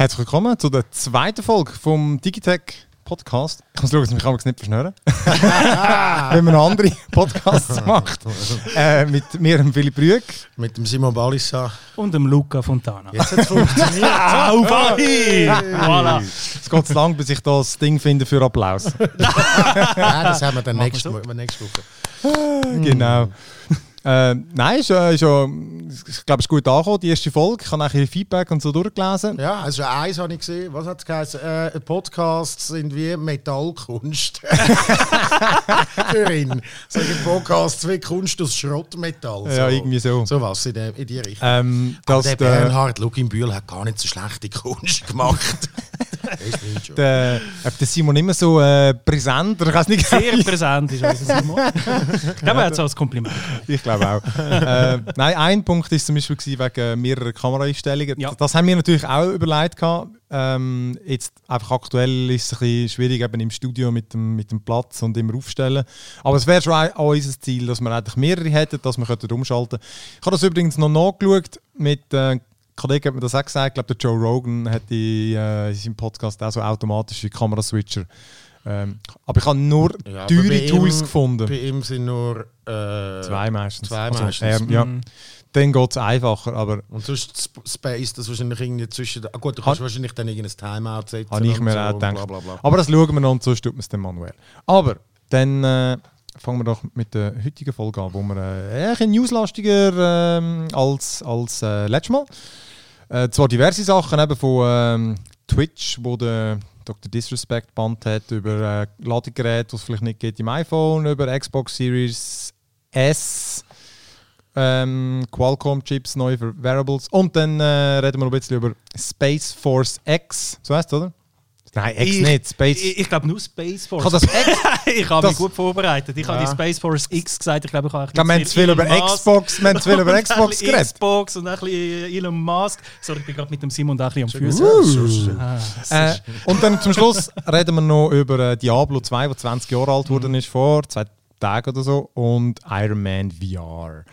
Herzlich willkommen zu der zweiten Folge vom Digitech Podcast. Ich muss schauen, dass ich mich nicht verschnüren Wenn man andere Podcasts macht. Äh, mit mir, dem Philipp Rüeg. Mit dem Simon Balissa. Und dem Luca Fontana. Jetzt hat es funktioniert. Au, voilà. Es geht zu lang, bis ich das Ding finde für Applaus. ja, das haben wir dann nächste Woche. genau. Äh, nein, ist, äh, ist ich glaube, es ist gut angekommen, die erste Folge. Ich habe nachher Feedback und so durchgelesen. Ja, also eins habe ich gesehen. Was hat es geheißen? Äh, Podcasts sind wie Metallkunst. Für ihn. Sagen Podcasts wie Kunst aus Schrottmetall. So. Ja, irgendwie so. So was in, in die Richtung. Ähm, Aber der Bernhard Luginbühl hat gar nicht so schlechte Kunst gemacht. der, der Simon immer so äh, präsent, oder ich nicht Sehr präsent ist also Simon. ich glaube, er hat es als Kompliment. Ich glaube auch. äh, nein, ein Punkt war zum Beispiel wegen mehrerer Kameraeinstellungen. Ja. Das haben wir natürlich auch überlegt. Ähm, jetzt einfach aktuell ist es ein bisschen schwierig eben im Studio mit dem, mit dem Platz und immer aufstellen. Aber es wäre schon auch unser Ziel, dass wir eigentlich mehrere hätten, dass wir umschalten könnten. Ich habe das übrigens noch nachgeschaut mit äh, Kollege hat mir das auch gesagt, ich glaube, der Joe Rogan hat die, äh, in seinem Podcast auch so automatische Kameraswitcher. Ähm, aber ich habe nur ja, teure Tools ihm, gefunden. Bei ihm sind nur äh, zwei meistens. Zwei also, meistens. Ähm, ja. Mhm. Dann geht es einfacher. Aber und sonst Space, das wahrscheinlich irgendwie zwischen. Ah gut, du kannst wahrscheinlich dann irgendein Timeout setzen. Habe ich mir so auch gedacht. Bla, bla, bla. Aber das schauen wir noch und sonst tut man es dann manuell. Aber dann äh, fangen wir doch mit der heutigen Folge an, wo wir äh, ein bisschen newslastiger äh, als, als äh, letztes Mal. Äh, zwar diverse Sachen eben von ähm, Twitch, wo der Dr. Disrespect Band hat, über äh, Ladegeräte, was es vielleicht nicht geht im iPhone, über Xbox Series S, ähm, Qualcomm-Chips, neue für Variables und dann äh, reden wir noch ein bisschen über Space Force X, so heißt es, oder? Nein, X ich, nicht. Space. Ich, ich glaube nur Space Force. Ich habe mich gut vorbereitet. Ich ja. habe die Space Force X gesagt. Ich glaube, ich habe ein bisschen. zu viel über Xbox, wir haben zu viel über Xbox geredet. Xbox und ein bisschen Elon Musk. Sorry, ich bin gerade mit dem Simon da ein bisschen am Füßen. Uh. Äh, und dann zum Schluss reden wir noch über äh, Diablo 2, der 20 Jahre alt geworden ist, vor Tagen oder so. Und Iron Man VR.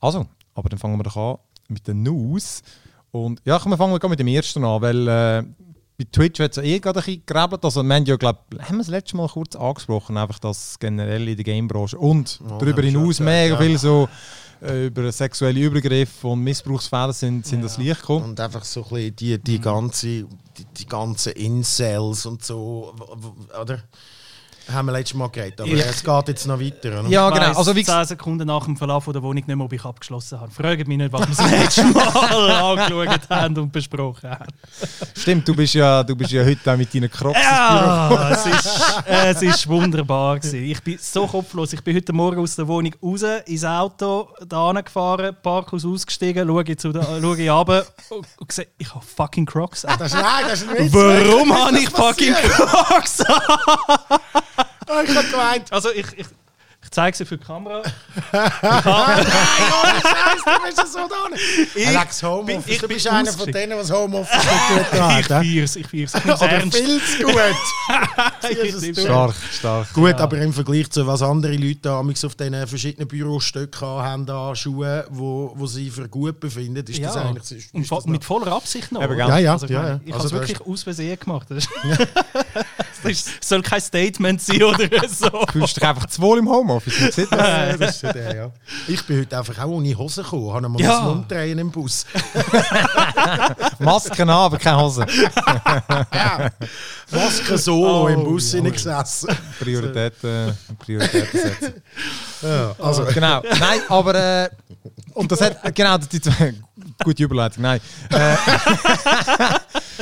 Also, aber dann fangen wir doch an mit den News. Und ja, wir fangen mit dem ersten an, weil. Äh, bei Twitch wird es eh gerade ein bisschen gerebelt. Also, wir haben ja, glaub, haben wir das letzte Mal kurz angesprochen, einfach das generell in der Gamebranche und oh, darüber hinaus mega ja. viel so äh, über sexuelle Übergriffe und Missbrauchsfälle sind, sind ja. das Licht gekommen. Und einfach so ein bisschen die, die, ganze, die, die ganzen Incels und so, oder? Haben wir letztes Mal geredet, aber ja. es geht jetzt noch weiter. Oder? Ja, genau. Also wie 10 Sekunden nach dem Verlauf der Wohnung nicht mehr, ob ich abgeschlossen habe. Fragt mich nicht, was wir das letzte Mal angeschaut haben und besprochen haben. Stimmt, du bist ja, du bist ja heute auch mit deinen Crocs Ja, es ist, es ist wunderbar gewesen. Ich bin so kopflos. Ich bin heute Morgen aus der Wohnung raus, ins Auto, da gefahren, Parkhaus ausgestiegen, schaue, zu der, schaue runter und, und sehe, ich habe fucking Crocs an. Das ist, nein, das ist nicht Warum habe ich fucking Crocs an? Oh, ich hab gemeint. Also ich, ich, ich zeige sie für die Kamera. Nein, ohne Scheiß, du bist ja so da nicht. Alex Homeoffice, ich, du bist einer von denen, was Homeoffice gut hat. Ich feier's, ich feier's. Ich Oder viel zu gut. stark, stark. Gut, ja. aber im Vergleich zu was andere Leute auf diesen verschiedenen Bürostöcken haben, da Schuhe, wo, wo sie für gut befinden, ist ja. das eigentlich... Ist, ist das mit voller Absicht noch. Ja, ja. Also, ja, ja. Ich also, habe es wirklich aus Versehen gemacht. Das soll kein Statement sein oder so. Du fühlst dich einfach zu wohl im Homeoffice. Man sieht das. das ist der, ja. Ich bin heute einfach auch ohne Hose gekommen. Habe mal ja. umdrehen im Bus. Masken an, aber keine Hose. ja. Masken solo oh, im Bus ja. gesessen. Prioritäten, Prioritäten setzen. Ja, also. Genau. Nein, aber... Äh, und das hat... Genau, die, gute Überleitung, nein.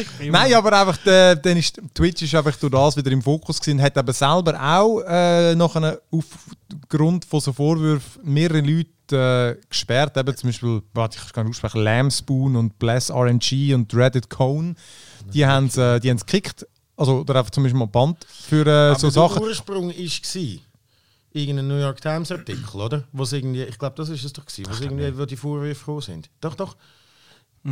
Äh, nein, aber einfach, der, der ist, Twitch ist einfach durch das wieder im Fokus gewesen, hat aber selber auch äh, nach einem aufgrund von so Vorwürfen mehrere Leute äh, gesperrt, eben zum Beispiel, warte, ich kann aussprechen, Lambspoon und Bless RNG und Dreaded Cone, die haben es äh, gekickt, also oder einfach zum Beispiel mal Band für äh, so Sachen. Der Ursprung war irgendein New York Times Artikel, oder? Was irgendwie, ich glaube, das ist es doch gewesen, was irgendwie, wo die Vorwürfe gekommen sind. Doch, doch.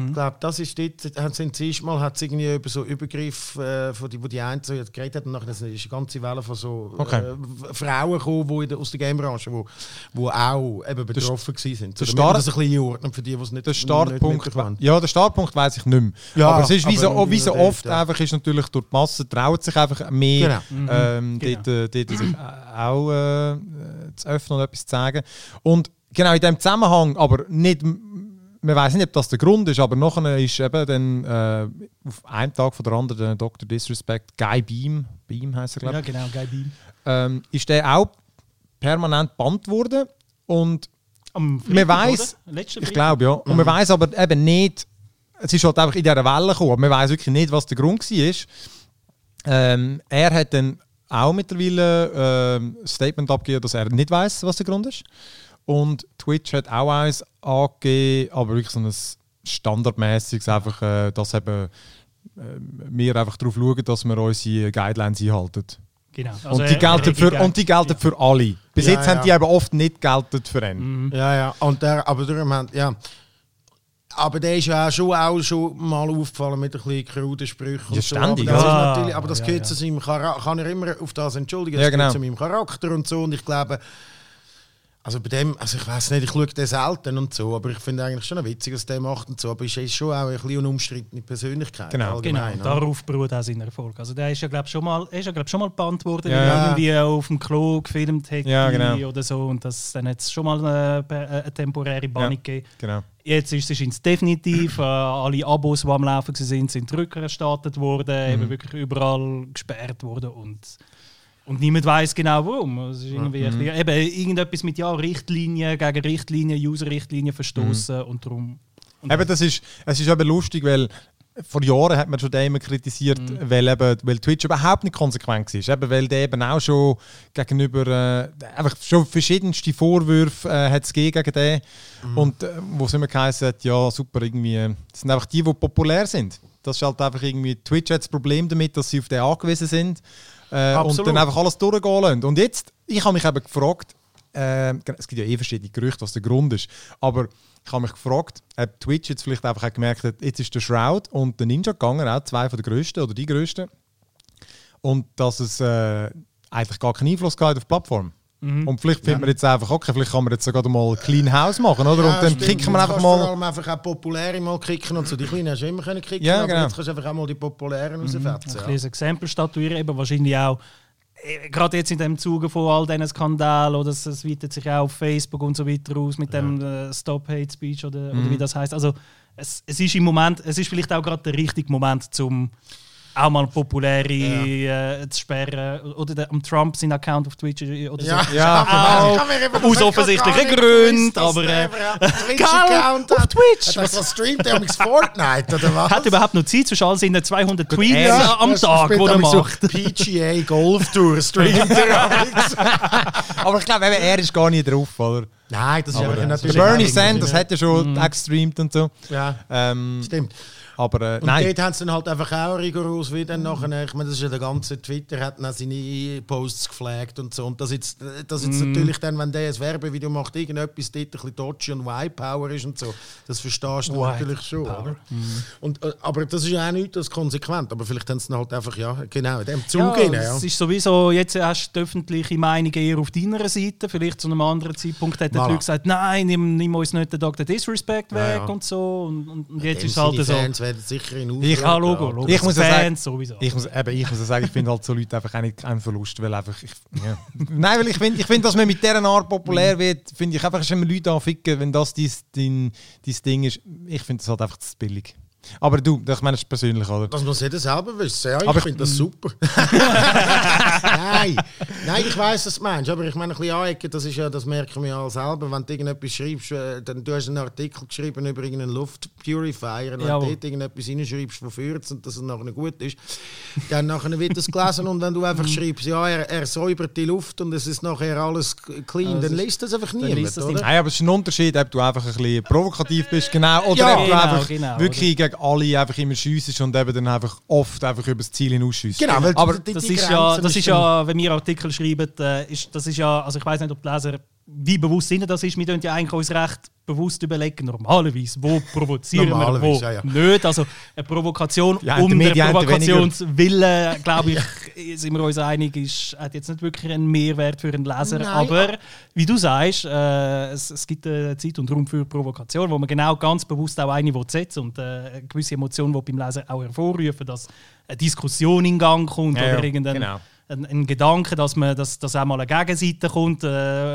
Ich glaube, das ist dort, haben sie zuerst mal hat's irgendwie über so Übergriff, äh, von die, wo die einen so geredet hat, und nachher ist eine ganze Welle von so Okay. äh, Frauen gekommen, die in der, aus der Gamebranche, wo, wo auch eben betroffen gewesen sind. So, der Start- das ein bisschen einordnen für die, die es nicht Der nicht Startpunkt, mitbekommen. ja, der Startpunkt weiß ich nicht mehr. Ja, aber es ist wie so, wie so oft ja. einfach ist natürlich durch die Masse traut sich einfach mehr Genau. ähm, Genau. dort, äh, dort sich auch äh, zu öffnen und etwas zu sagen. Und genau in dem Zusammenhang, aber nicht, man weiß nicht, ob das der Grund ist, aber nachher ist eben dann äh, auf einem Tag von der anderen der Dr. Disrespect, Guy Beam, Beam heisst er glaube Ja, ich, genau, geil Beam. ähm, ist der auch permanent bannt worden und Am Man? Letzten ich glaube, ja. Und man weiß aber eben nicht, es ist halt einfach in dieser Welle gekommen, aber man weiß wirklich nicht, was der Grund war. Ähm, er hat dann auch mittlerweile ähm, ein Statement abgegeben, dass er nicht weiß, was der Grund ist. Und Twitch hat auch eins angegeben, aber wirklich so ein standardmäßiges, einfach, äh, dass eben äh, wir einfach darauf schauen, dass wir unsere Guidelines einhalten. Genau. Also, und, die gelten für, und die gelten für alle. Bis Ja, jetzt haben die ja. eben oft nicht gelten für ihn. Ja, ja. Und der, aber darum haben, ja. Aber der ist ja auch schon, auch schon mal aufgefallen mit ein bisschen kruden Sprüchen. Ja, und so. ständig, Aber das, ja. ist natürlich, aber das Ja, gehört ja. zu seinem Charakter. Kann er immer auf das entschuldigen. Das Ja, gehört genau. zu meinem Charakter und so. Und ich glaube, also bei dem, also ich weiß nicht, ich schaue den selten und so, aber ich finde eigentlich schon witzig, was der macht und so. Aber ist, ist schon auch ein bisschen eine umstrittene Persönlichkeit. Genau. Genau, allgemein, oder? darauf beruht auch sein Erfolg. Also der ist ja glaube schon mal, ist ja glaube schon mal gebannt worden, Ja, er irgendwie auf dem Klo gefilmt hätte Ja, genau. oder so und das dann hat es schon mal eine, eine temporäre Bann Ja. gegeben. Genau. Jetzt ist es ins definitiv. Äh, alle Abos, die am Laufen sind, sind rückerstattet worden, Mhm. eben wirklich überall gesperrt worden und und niemand weiß genau warum. Es ist irgendwie Mhm. bisschen, eben irgendetwas mit ja Richtlinien gegen Richtlinien, User-Richtlinien verstoßen und darum. Und Eben, das ist, es ist eben lustig, weil vor Jahren hat man schon den immer kritisiert, Mhm. weil, eben, weil Twitch überhaupt nicht konsequent war. Eben, weil der eben auch schon gegenüber äh, einfach schon verschiedenste Vorwürfe äh, hat es gegeben gegen den. Mhm. Und äh, wo es immer geheißen hat, ja super, irgendwie, äh, das sind einfach die, die populär sind. Das ist halt einfach irgendwie, Twitch hat das Problem damit, dass sie auf den angewiesen sind äh, und dann einfach alles durchgehen lassen. Und jetzt, ich habe mich eben gefragt, äh, es gibt ja eh verschiedene Gerüchte, was der Grund ist, aber ich habe mich gefragt, ob Twitch jetzt vielleicht einfach auch gemerkt hat, jetzt ist der Shroud. Und der Ninja gegangen, auch zwei von der größten oder die größten, und dass es äh, eigentlich gar keinen Einfluss gehabt hat auf die Plattform. Und vielleicht findet man jetzt einfach, okay, vielleicht kann man jetzt sogar mal Clean House machen, oder? und dann stimmt. kicken wir Du einfach kannst Vor mal. allem einfach auch populäre mal kicken und so. Die Kleinen hast du immer können kicken, Ja, aber genau. jetzt kannst du einfach auch mal die populären rausfetzen. ein Ja. kleines Exempel statuieren, eben wahrscheinlich auch äh, gerade jetzt in dem Zuge von all diesen Skandalen oder es, es weitet sich auch auf Facebook und so weiter aus mit dem äh, Stop Hate Speech oder, Mhm. oder wie das heißt. Also es, es ist im Moment, es ist vielleicht auch gerade der richtige Moment zum auch mal populäre äh, zu sperren oder der, am Trump seinen Account auf Twitch oder Ja, so. Ja, Auch kann mir eben- aus offensichtlichen Gründen, aber, äh, Twitch-Account auf. Twitch. Hat er was streamt? Der hat Fortnite oder was? Hat überhaupt noch Zeit zwischen all seinen 200 Tweets Ja, am Tag, die er macht? So PGA Golf Tour streamt er. Aber ich glaube, er ist gar nicht drauf, oder? Nein, das ist Aber, äh, natürlich... Bernie auch Sanders hat ja schon gestreamt und so. Ja, Ähm, stimmt. Aber äh, Und nein. dort haben sie dann halt einfach auch rigoros wieder nachher, ich meine, das ist ja der ganze Twitter, hat dann seine Posts geflaggt und so. Und das jetzt, das jetzt Mhm. natürlich dann, wenn der ein Werbevideo macht, irgendetwas dort ein bisschen dodgy und Y-Power ist und so, das verstehst du White natürlich schon. Oder? Mhm. Und, äh, aber das ist ja auch nicht das konsequent, aber vielleicht haben sie dann halt einfach, ja, genau, in dem Ja, Zug rein, ja. Es ist sowieso, jetzt hast du die öffentliche Meinung eher auf deiner Seite. Vielleicht zu einem anderen Zeitpunkt hätten die. Leute gesagt, nein, nimm, nimm uns nicht den Dr. Disrespect Ja, weg ja. und so. Und, und, und jetzt ist es halt so. Werden sicher in Ich- Ja, Logo, Logo. Ich muss ja Fans sowieso. Ich muss, eben, ich muss ja sagen, ich finde halt so Leute einfach auch nicht ein Verlust, weil einfach... Ich, ja. Nein, weil ich finde, ich find, dass man mit dieser Art populär wird, finde ich einfach, immer Leute anficken, wenn das dein, dein, dein Ding ist. Ich finde das halt einfach zu billig. Aber du, das- ich meine, das ist persönlich, oder? Das muss jeder selber wissen. Ja, Aber ich finde das super. nein, nein, ich weiß, was du meinst. Aber ich meine, ein bisschen anecken, das, ist ja, das merken wir ja alle selber. Wenn du irgendetwas schreibst, äh, dann du hast einen Artikel geschrieben über irgendeinen Luftpurifier und wenn du dort irgendetwas reinschreibst, wofür es und dass es nachher gut ist, dann nachher wird das gelesen und wenn du einfach schreibst, ja, er, er säubert die Luft und es ist nachher alles clean, Also dann liest das einfach niemand, das oder? Nein, aber es ist ein Unterschied, ob du einfach ein bisschen provokativ bist, genau, oder Ja, ob du genau, einfach genau, wirklich gegen alle einfach immer schiessest und eben dann einfach oft einfach über das Ziel hinausschiessst. Genau, weil aber die- die Das ist ja, das ist ja, wenn wir Artikel schreiben, äh, ist, das ist ja, also ich weiß nicht, ob die Leser wie bewusst ihnen das ist. Wir tun ja eigentlich uns recht bewusst überlegen, normalerweise, wo provozieren wir, wo Normalerweise, ja, ja. nicht. Also eine Provokation Die um mehr, der Provokationswille, glaube ich, sind wir uns einig, ist, hat jetzt nicht wirklich einen Mehrwert für einen Leser. Nein. Aber wie du sagst, äh, es, es gibt äh, Zeit und Raum für Provokation, wo man genau ganz bewusst auch eine setzen und äh, eine gewisse Emotion beim Leser auch hervorrufen, dass eine Diskussion in Gang kommt Ja, ja, oder irgendein genau. Ein, ein Gedanke, dass, man, dass, dass auch mal eine Gegenseite kommt, äh,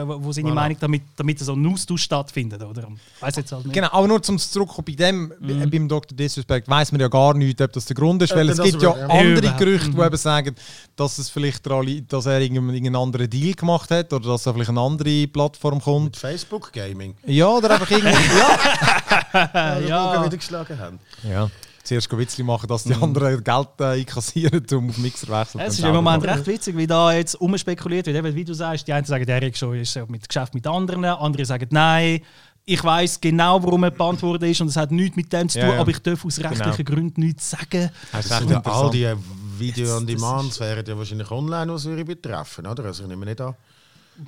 wo seine Voilà. Meinung damit, damit so ein Austausch stattfindet. Oder? Weiß jetzt halt nicht. Genau, aber nur zum zurückkommen bei dem, Mhm. äh, beim Dr. Disrespect, weiß man ja gar nicht, ob das der Grund ist, Äh, weil das es gibt ja ja. andere. Gerüchte, die Mhm. eben sagen, dass, es vielleicht der Ali, dass er irgendeinen, irgendeinen anderen Deal gemacht hat oder dass er vielleicht eine andere Plattform Mit kommt. Facebook Gaming. Ja, oder einfach irgendwie. ja. Ja. ja. wieder geschlagen haben. ja. Zuerst Witzli machen, dass die anderen Geld äh, einkassieren, um auf Mixer zu wechseln. Es ist im Moment recht witzig, wie da jetzt umspekuliert wird. Eben, wie du sagst, die einen sagen, der Erik schon ist mit Geschäft mit anderen, andere sagen nein. Ich weiß genau, warum er gebannt worden ist und es hat nichts mit dem zu Ja, tun, ja. aber ich darf aus rechtlichen Gründen nichts sagen. Das ist Das ja all die Das- Video-on-Demands das wären ja wahrscheinlich online, was würde betreffen, oder? Also ich nehme nicht an,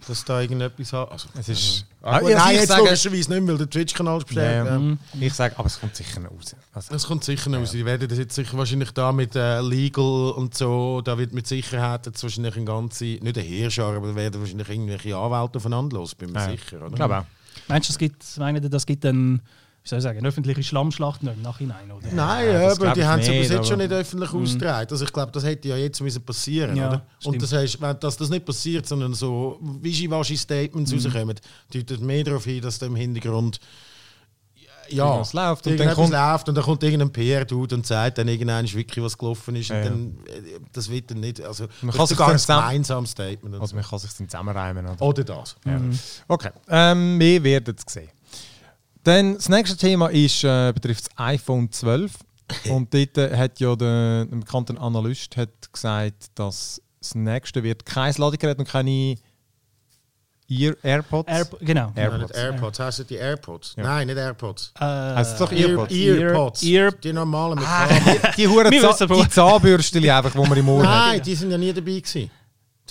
dass da irgendetwas hat. Also, Es ist. Ah, Also gut, nein, ich jetzt sage- logischerweise nicht, weil der Twitch-Kanal ist bestellt. Ja, Ja. Mhm. Ich sage, aber es kommt sicher noch raus. Also, Das kommt sicher noch raus. Die werden das jetzt sicher wahrscheinlich da mit äh, Legal und so, da wird mit Sicherheit jetzt wahrscheinlich ein ganze, nicht ein Heerschar, aber da werden wahrscheinlich irgendwelche Anwälte aufeinander los, bin mir ja. sicher, oder? Ich glaube auch. Meinst du, es gibt, meinen, das gibt ein, wie soll ich sagen, eine öffentliche Schlammschlacht noch im Nachhinein? Oder? Nein, Ja, das aber die haben es ja nicht, bis jetzt schon nicht öffentlich ausgetragen. Also ich glaube, das hätte ja jetzt müssen passieren Ja, oder? stimmt. Und das heißt, wenn dass das nicht passiert, sondern so Wischiwaschi-Statements rauskommen, deutet mehr darauf hin, dass da im Hintergrund ja, läuft und dann kommt- läuft und dann kommt irgendein PR-Dude und sagt dann irgendwann wirklich, was gelaufen ist. Ja, dann, äh, das wird dann nicht, also Man das kann ist sich ein gemeinsames Statement. Also so. man kann sich dann zusammenreimen. Oder? Oder das. Ja. Okay, ähm, wir werden es sehen. Dann das nächste Thema ist, äh, betrifft das iPhone 12. Und dort äh, hat ja der, ein bekannter Analyst hat gesagt, dass das nächste wird kein Ladegerät und keine Ear AirPods. Air, genau. Nein, AirPods. nicht AirPods, heißt es die AirPods? Ja. Nein, nicht AirPods. Äh, Heißt es doch Ear, AirPods? Earpods. Ear- die normalen mit Ah, die, die, die Zahnbürstchen einfach, die man im Ohr hat. Nein, die sind ja nie dabei gewesen.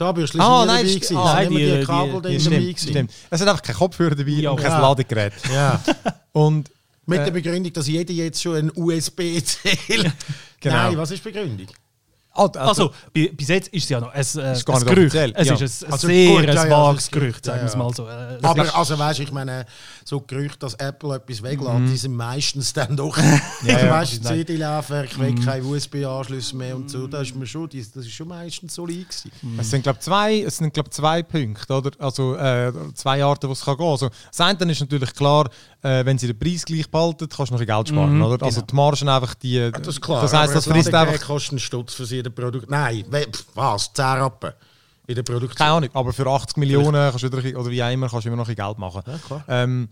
Zahnbürstchen Ah, sind nie nein, dabei st- gewesen. ah, Es sind nein, die- die Kabel die- die dabei stimmt, stimmt. Es hat einfach kein Kopfhörer dabei Ja. und kein Ja. Ladegerät. Ja. Und Mit Äh. der Begründung, dass jeder jetzt schon ein USB-C Genau. Nein, was ist die Begründung? Also, Also, bi- bis jetzt ist es ja noch ein, äh, Ist gar ein Gerücht. offiziell, Es ja. ist ein Also sehr gut, ja, ein ja, vages ist- Gerücht, sagen wir es ja, ja. mal so. Äh, das Aber ist- also weißt du, ich meine, so Gerüchte, dass Apple etwas weglässt, Mhm. die sind meistens dann doch. Ja, also ja, nein. CD-Laufwerk weg, keine USB-Anschlüsse mehr und so, das ist mir schon, das ist schon meistens solid gewesen. Es sind, glaube zwei, es sind, zwei Punkte, oder? Also äh, zwei Arten, wo es kann gehen Also, das eine ist natürlich klar, äh, wenn sie den Preis gleich behalten, kannst du noch ein Geld sparen, Mhm, oder? Also die Margen einfach die... Ja, das ist klar. Das heisst, aber das ein frisst einfach... kostet einen Stutz für jedes Produkt. Nein, we- pf, was? 10 Rappen in der Produktion. Keine Ahnung, aber für 80 Millionen kannst du wieder, oder wie immer, kannst du immer noch ein Geld machen. Ja. Ähm,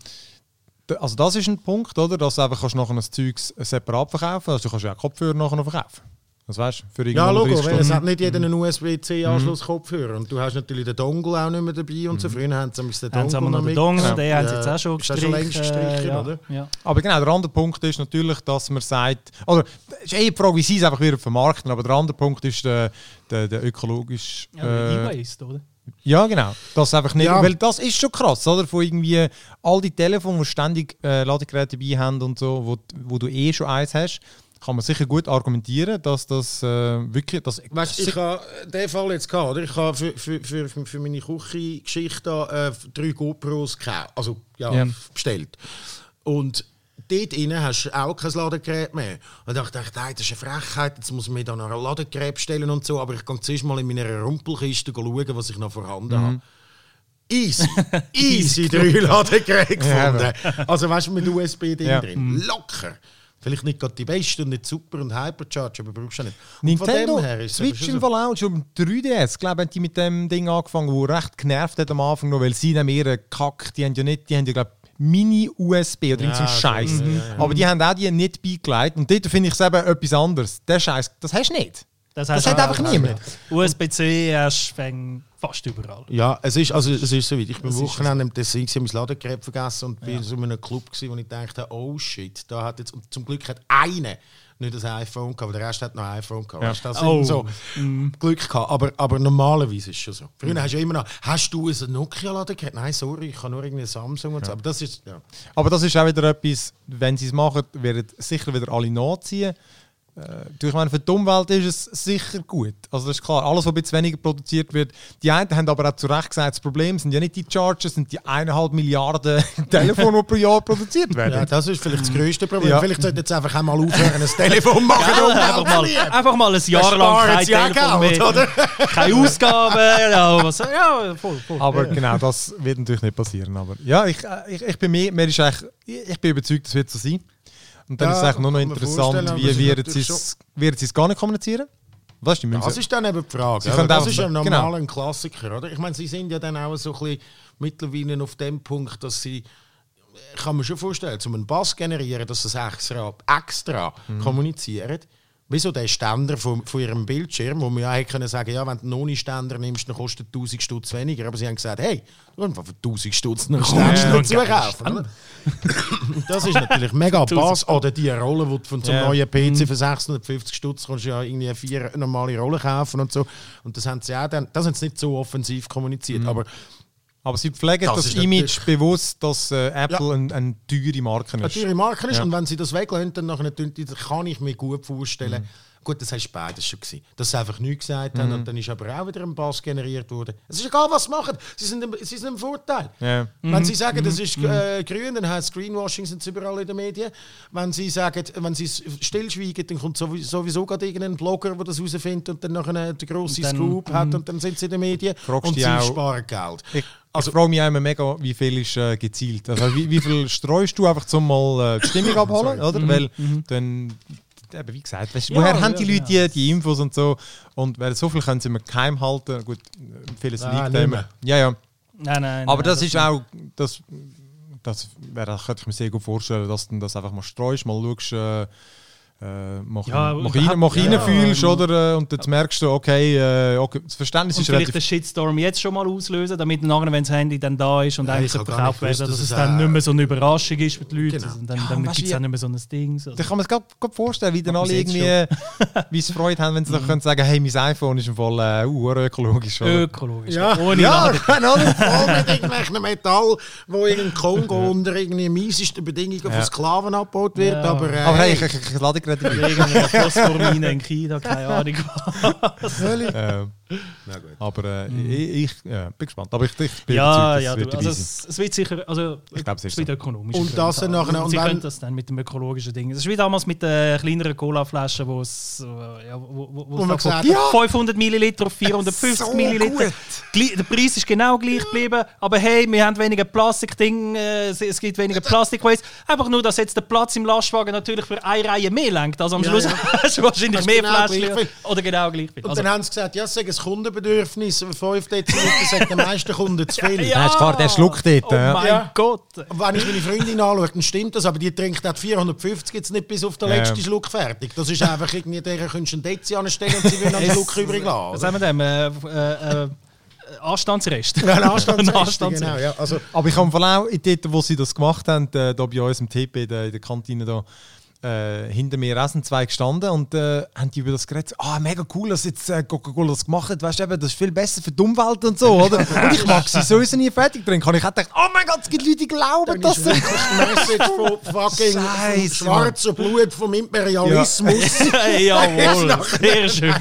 also das ist ein Punkt, oder? Dass du einfach kannst nachher ein Zeug separat verkaufen Also du kannst ja auch Kopfhörer nachher noch verkaufen. Das weißt du, für Ja, Logo, 30 weil es hat nicht jeder einen USB-C-Anschluss-Kopfhörer. Und du hast natürlich den Dongle auch nicht mehr dabei. Und so früher haben sie den Dann haben Dongle wir noch den. Dongle, Ja. den haben sie jetzt auch schon ist auch schon längst gestrichen. gestrichen, ja, oder? Ja. Aber genau, der andere Punkt ist natürlich, dass man sagt, oder es ist eh die Frage, wie sie es einfach wieder vermarkten, aber der andere Punkt ist der, der, der ökologisch. Ja, äh, E-Waste, oder? ja, genau. Das einfach nicht, Ja. weil das ist schon krass, oder? Von irgendwie all die Telefone, die ständig äh, Ladegeräte dabei haben und so, wo, wo du eh schon eins hast, kann man sicher gut argumentieren, dass das äh, wirklich, das Weißt ich habe den Fall jetzt gehabt, oder? Ich habe für, für, für, für meine Küchengeschichte äh, drei GoPros gekauft, also ja, Ja. bestellt. Und dort innen hast du auch kein Ladegerät mehr. Und ich dachte, hey, das ist eine Frechheit, jetzt muss ich mir da noch ein Ladegerät bestellen und so, aber ich kann zuerst mal in meiner Rumpelkiste schauen, was ich noch vorhanden habe. Easy, easy drei Ladegeräte Ja, gefunden. also weißt du, mit USB-Ding Ja. drin. Locker. Vielleicht nicht gerade die beste und nicht super und Hypercharge, aber brauchst du nicht. Und von Nintendo dem her ist es aber Switch schon im so- Fall auch, schon im 3DS, glaube haben die mit dem Ding angefangen, wo recht genervt hat am Anfang noch, weil sie haben ihre Kack, die haben ja nicht, die haben ja glaube Mini-USB oder irgend so Ja, einen Scheiß. so, ja, ja. Aber die haben auch die nicht beigelegt und dort finde ich es eben etwas anderes. Der Scheiß, das hast du nicht. Das, hast hat du einfach niemand. USB-C hast du fast überall. Ja, es ist, also, es ist so weit. Ich bin am Wochenende im Tessin, gewesen, mein Ladegerät vergessen und bin in so einem Club, gewesen, wo ich dachte, oh shit, da hat jetzt, und zum Glück hat einer nicht das iPhone gehabt, aber der Rest hat noch ein iPhone gehabt. Ja. Weißt, das Oh. so Glück gehabt. Aber, aber normalerweise ist es schon so. Früher hast du ja immer noch, hast du ein Nokia-Ladegerät? Nein, sorry, ich habe nur irgendeine Samsung und so. Aber das ist, ja. Aber das ist auch wieder etwas, wenn sie es machen, werden sicher wieder alle nachziehen. Äh, du, ich meine, für die Umwelt ist es sicher gut. Also das ist klar, alles, was ein bisschen weniger produziert wird. Die einen haben aber auch zu Recht gesagt, das Problem sind ja nicht die Chargers, sind die eineinhalb Milliarden Telefone, die pro Jahr produziert werden. ja, das ist vielleicht das größte Problem. Ja. Vielleicht sollte jetzt einfach einmal aufhören, ein Telefon machen. Ja, einfach, mal, einfach mal ein Jahr lang kein Telefon Geld, mehr, oder? keine Ausgaben. Ja, was, ja voll, voll. Aber genau, das wird natürlich nicht passieren. Aber ja, ich, äh, ich, ich bin mir, mir ist eigentlich, ich ich bin überzeugt, das wird so sein. Und dann Ja, ist es eigentlich nur noch man interessant, wie natürlich sie es werden sie es gar nicht kommunizieren? Was ist die Münze? Das ist dann eben die Frage. Können das ist ja genau. normal ein Klassiker, oder? Ich meine, sie sind ja dann auch so ein bisschen mittlerweile auf dem Punkt, dass sie ich kann mir schon vorstellen, um einen Bass generieren, dass sie es extra, extra Mhm. kommunizieren. Wieso der Ständer von, von ihrem Bildschirm, wo man ja hätte können sagen, ja, wenn du einen Noni-Ständer nimmst, dann kostet 1000 Stutz weniger. Aber sie haben gesagt, hey, du kannst für 1000 Stutz einen Ständer dazu kaufen. das ist natürlich mega Bass. Oder die Rolle, die du von so einem Ja. neuen PC für 650 Stutz kannst du ja irgendwie vier normale Rollen kaufen und so. Und das haben sie auch dann, das haben sie nicht so offensiv kommuniziert. Aber Aber sie pflegen Das das, Image bewusst, dass äh, Apple Ja. eine ein teure Marke eine ist. teure Marke ist. Ja. Und wenn sie das weglassen, dann nachher kann ich mir gut vorstellen. Mhm. Gut, das du beides schon gesehen. Dass sie einfach nichts gesagt haben Mhm. und dann ist aber auch wieder ein Bass generiert worden. Es ist egal, was sie machen. Sie sind im, sie sind im Vorteil. Ja. Wenn sie sagen, das ist äh, grün, dann heißt es Greenwashing, sind sie überall in den Medien. Wenn sie sagen, wenn sie stillschweigen, dann kommt sowieso, gerade irgendein Blogger, der das herausfindet und dann nachher einen grossen Scoop hat und dann sind sie in den Medien und sie auch- sparen Geld. Ich, Also- ich frage mich immer mega, wie viel ist äh, gezielt. Also wie, wie viel streust du einfach zum mal äh, die Stimmung abholen, oder? Weil dann, eben, wie gesagt, weißt, Ja, woher ja, haben die Leute genau. die, die Infos und so? Und weil so viel können sie immer geheim halten. Gut, vieles Nein, liegt immer. Ja, ja. Nein, nein. Aber nein, das ist auch, das, das, wäre- das könnte ich mir sehr gut vorstellen, dass du das einfach mal streust, mal schaust, äh, äh, mach, Ja, mach, überhaupt- rein, mach ja, reinfühlst, ähm, oder? äh, Und dann merkst du, okay, äh, okay das Verständnis Und ist vielleicht den relativ... Shitstorm jetzt schon mal auslösen, damit nachher, wenn das Handy dann da ist und Ja, eigentlich verkauft werden, dass dass es es dann nicht mehr so eine Überraschung ist für die Leute. Genau. Und dann, Ja, dann gibt es auch nicht mehr so ein Ding. So. Da kann man sich gerade vorstellen, wie dann alle irgendwie, wie sie Freude haben, wenn sie dann können sagen, hey, mein iPhone ist im Fall äh, uh, ökologisch. Oder? Ökologisch. Ja, Ohne ja Laden. genau. Voll mit irgendwelchen Metall, wo in Kongo unter irgendwie miesesten Bedingungen von Sklaven abgebaut wird. Ja. Aber, äh, Aber hey, ich, ich, ich vet du. Regeln in der Phosphormine in Krieg, da kann ja auch nicht Na gut. aber äh, ich, ich ja, bin gespannt. Aber ich, ich bin ja, überzeugt, ja, du, es wird also es, es wird sicher, also Ich glaube, es ist wird so. ökonomisch. Und das dann nachher- und Sie können das dann mit dem ökologischen Ding. Das ist wie damals mit den kleineren Cola-Flaschen, wo es, äh, ja, wo, wo, wo, es gesagt hat, 500 Milliliter auf 450 So Milliliter. gut. Der Preis ist genau gleich geblieben, aber hey, wir haben weniger Plastikding, äh, es- es gibt weniger Plastikwaste. Einfach nur, dass jetzt der Platz im Lastwagen natürlich für eine Reihe mehr lenkt. Also am Ja, Schluss ja. hast du wahrscheinlich Hast mehr genau Flaschen oder genau gleich. Und Also, dann haben sie gesagt, ja, es ein Kundenbedürfnis. 5 Deziliter sagt den meisten Kunden zu viel. Ja, ist klar, der schluckt dort, Oh ja. mein Ja. Gott. Wenn ich meine Freundin anschaue, dann stimmt das, aber die trinkt auch 450 jetzt nicht bis auf den Ja. letzten Schluck fertig. Das ist einfach irgendwie, der könntest du einen Dezi anstellen und sie würden einen Schluck übrig Was lassen. haben wir denn? Äh, äh, äh, Anstandsrest. Ja, Anstandsrecht. genau, ja. Also, Aber ich habe auch in dort, wo sie das gemacht haben, äh, da bei uns im TP, in der, in der Kantine da, äh, hinter mir auch sind zwei gestanden und äh, haben die über das geredet. Ah, mega cool, dass jetzt äh, Coca-Cola das gemacht hat. Weißt du, das ist viel besser für die Umwelt und so, oder? Und ich mag sie sowieso nie fertig trinken. Und ich hätte gedacht, oh mein Gott, es gibt Leute, die glauben, dass ist sie... wirklich die Message von fucking schwarzen Blut vom Imperialismus. Jawohl, sehr schön.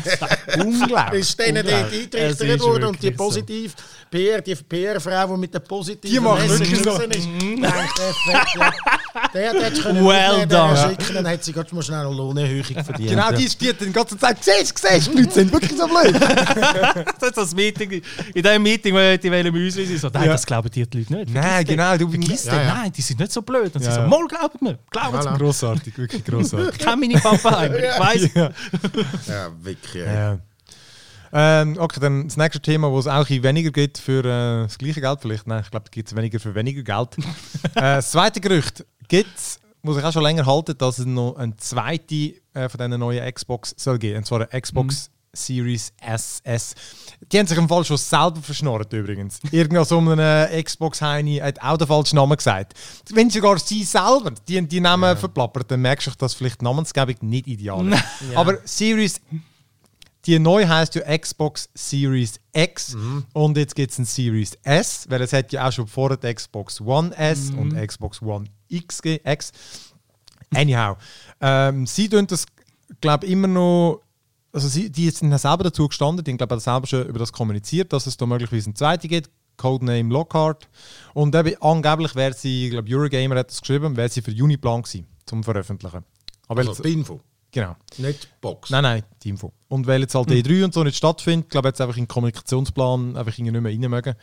Unglaublich. ist denen Es eingetrichtert ist worden und die wirklich so. positiv PR, die PR-Frau, die mit der positiven Die Message ist, denkt, der Fett, ja. Der hat jetzt können Well done. der schicken, dann hat sie gerade mal schnell eine Lohnerhöhung verdient. Genau, die ist die hat die ganze Zeit, siehst du, siehst du, die Leute sind wirklich so blöd. Das ist das Meeting, in diesem Meeting, wo die wollen Müsli sind, so, nein, Ja. das glauben die Leute nicht. Nein, genau, du Vergiss Ja, den, ja. nein, die sind nicht so blöd. Und sie Ja, so, ja. mal glaubt mir, glaubt Voilà. mir. Grossartig, wirklich grossartig. Ich kenne meine Papa ich weiss. ja. Ja, wirklich. Ja. Ja. Ähm, okay, dann das nächste Thema, wo es auch ein weniger gibt für äh, das gleiche Geld vielleicht. Nein, ich glaube, da gibt es weniger für weniger Geld. äh, das zweite Gerücht gibt es, muss ich auch schon länger halten, dass es noch eine zweite äh, von diesen neuen Xbox soll geben. Und zwar eine Xbox Series SS. Die haben sich im Fall schon selber verschnorrt übrigens. Irgendwann so einem Xbox-Heini hat auch den falschen Namen gesagt. Wenn sogar sie selber die, die Namen verplappert, dann merkst du, dass vielleicht die Namensgebung nicht ideal ist. Aber Series die neu heißt ja Xbox Series X und jetzt gibt es ein Series S, weil es hat ja auch schon vorher die Xbox One S und Xbox One X, X. Anyhow, ähm, sie tun das, glaube ich, immer noch. Also sie, die sind selber dazu gestanden, die haben glaube ich selber schon über das kommuniziert, dass es da möglicherweise einen zweiten gibt, Codename Lockhart. Und eben, angeblich wäre sie, ich glaube Eurogamer hat das geschrieben, wäre sie für Juni plan gewesen, zum Veröffentlichen. Aber Also jetzt, Info, genau. nicht die Box. Nein, nein, die Info. Und weil jetzt halt E3 und so nicht stattfindet, glaube ich, jetzt einfach in den Kommunikationsplan einfach irgendwie nicht mehr rein mögen,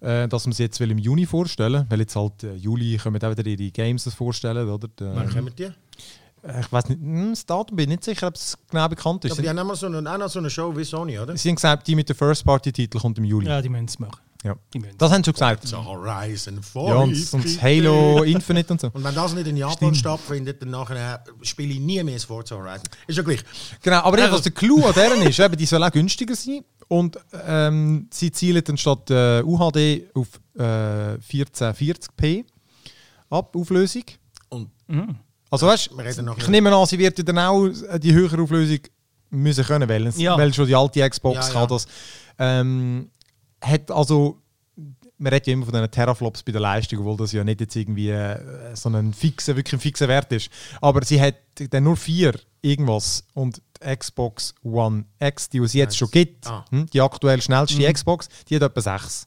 äh, dass man sie jetzt will im Juni vorstellen weil jetzt halt äh, Juli können auch wieder ihre Games das vorstellen, oder? Der, Wann kommen die? äh, ich weiß nicht, hm, das Datum bin ich nicht sicher, ob es genau bekannt ist. Aber die haben immer so eine, auch noch so eine Show wie Sony, oder? Sie haben gesagt, die mit dem First-Party-Titel kommt im Juli. Ja. Ja, die müssen es machen. Müssen Das haben sie schon gesagt. So Horizon 5. Ja, und, und Halo Infinite und so. Und wenn das nicht in Japan stattfindet, dann nachher spiele ich nie mehr das Forza Horizon. Ist ja gleich. Genau, aber Also- was der Clou an deren ist, eben, die soll auch günstiger sein. Und ähm, sie zielen dann statt äh, UHD auf äh, 1440p ab, Auflösung. Und Also weißt noch ich nehme an, sie wird ja dann auch äh, die höhere Auflösung müssen können, weil, Ja. weil schon die alte Xbox Ja, kann ja. das. Ähm, hat also, man redet ja immer von diesen Teraflops bei der Leistung, obwohl das ja nicht jetzt irgendwie äh, so ein fixer, wirklich ein fixer Wert ist. Aber sie hat dann nur vier irgendwas und die Xbox One X, die es jetzt schon gibt, Ah. hm, die aktuell schnellste Xbox, die hat etwa sechs.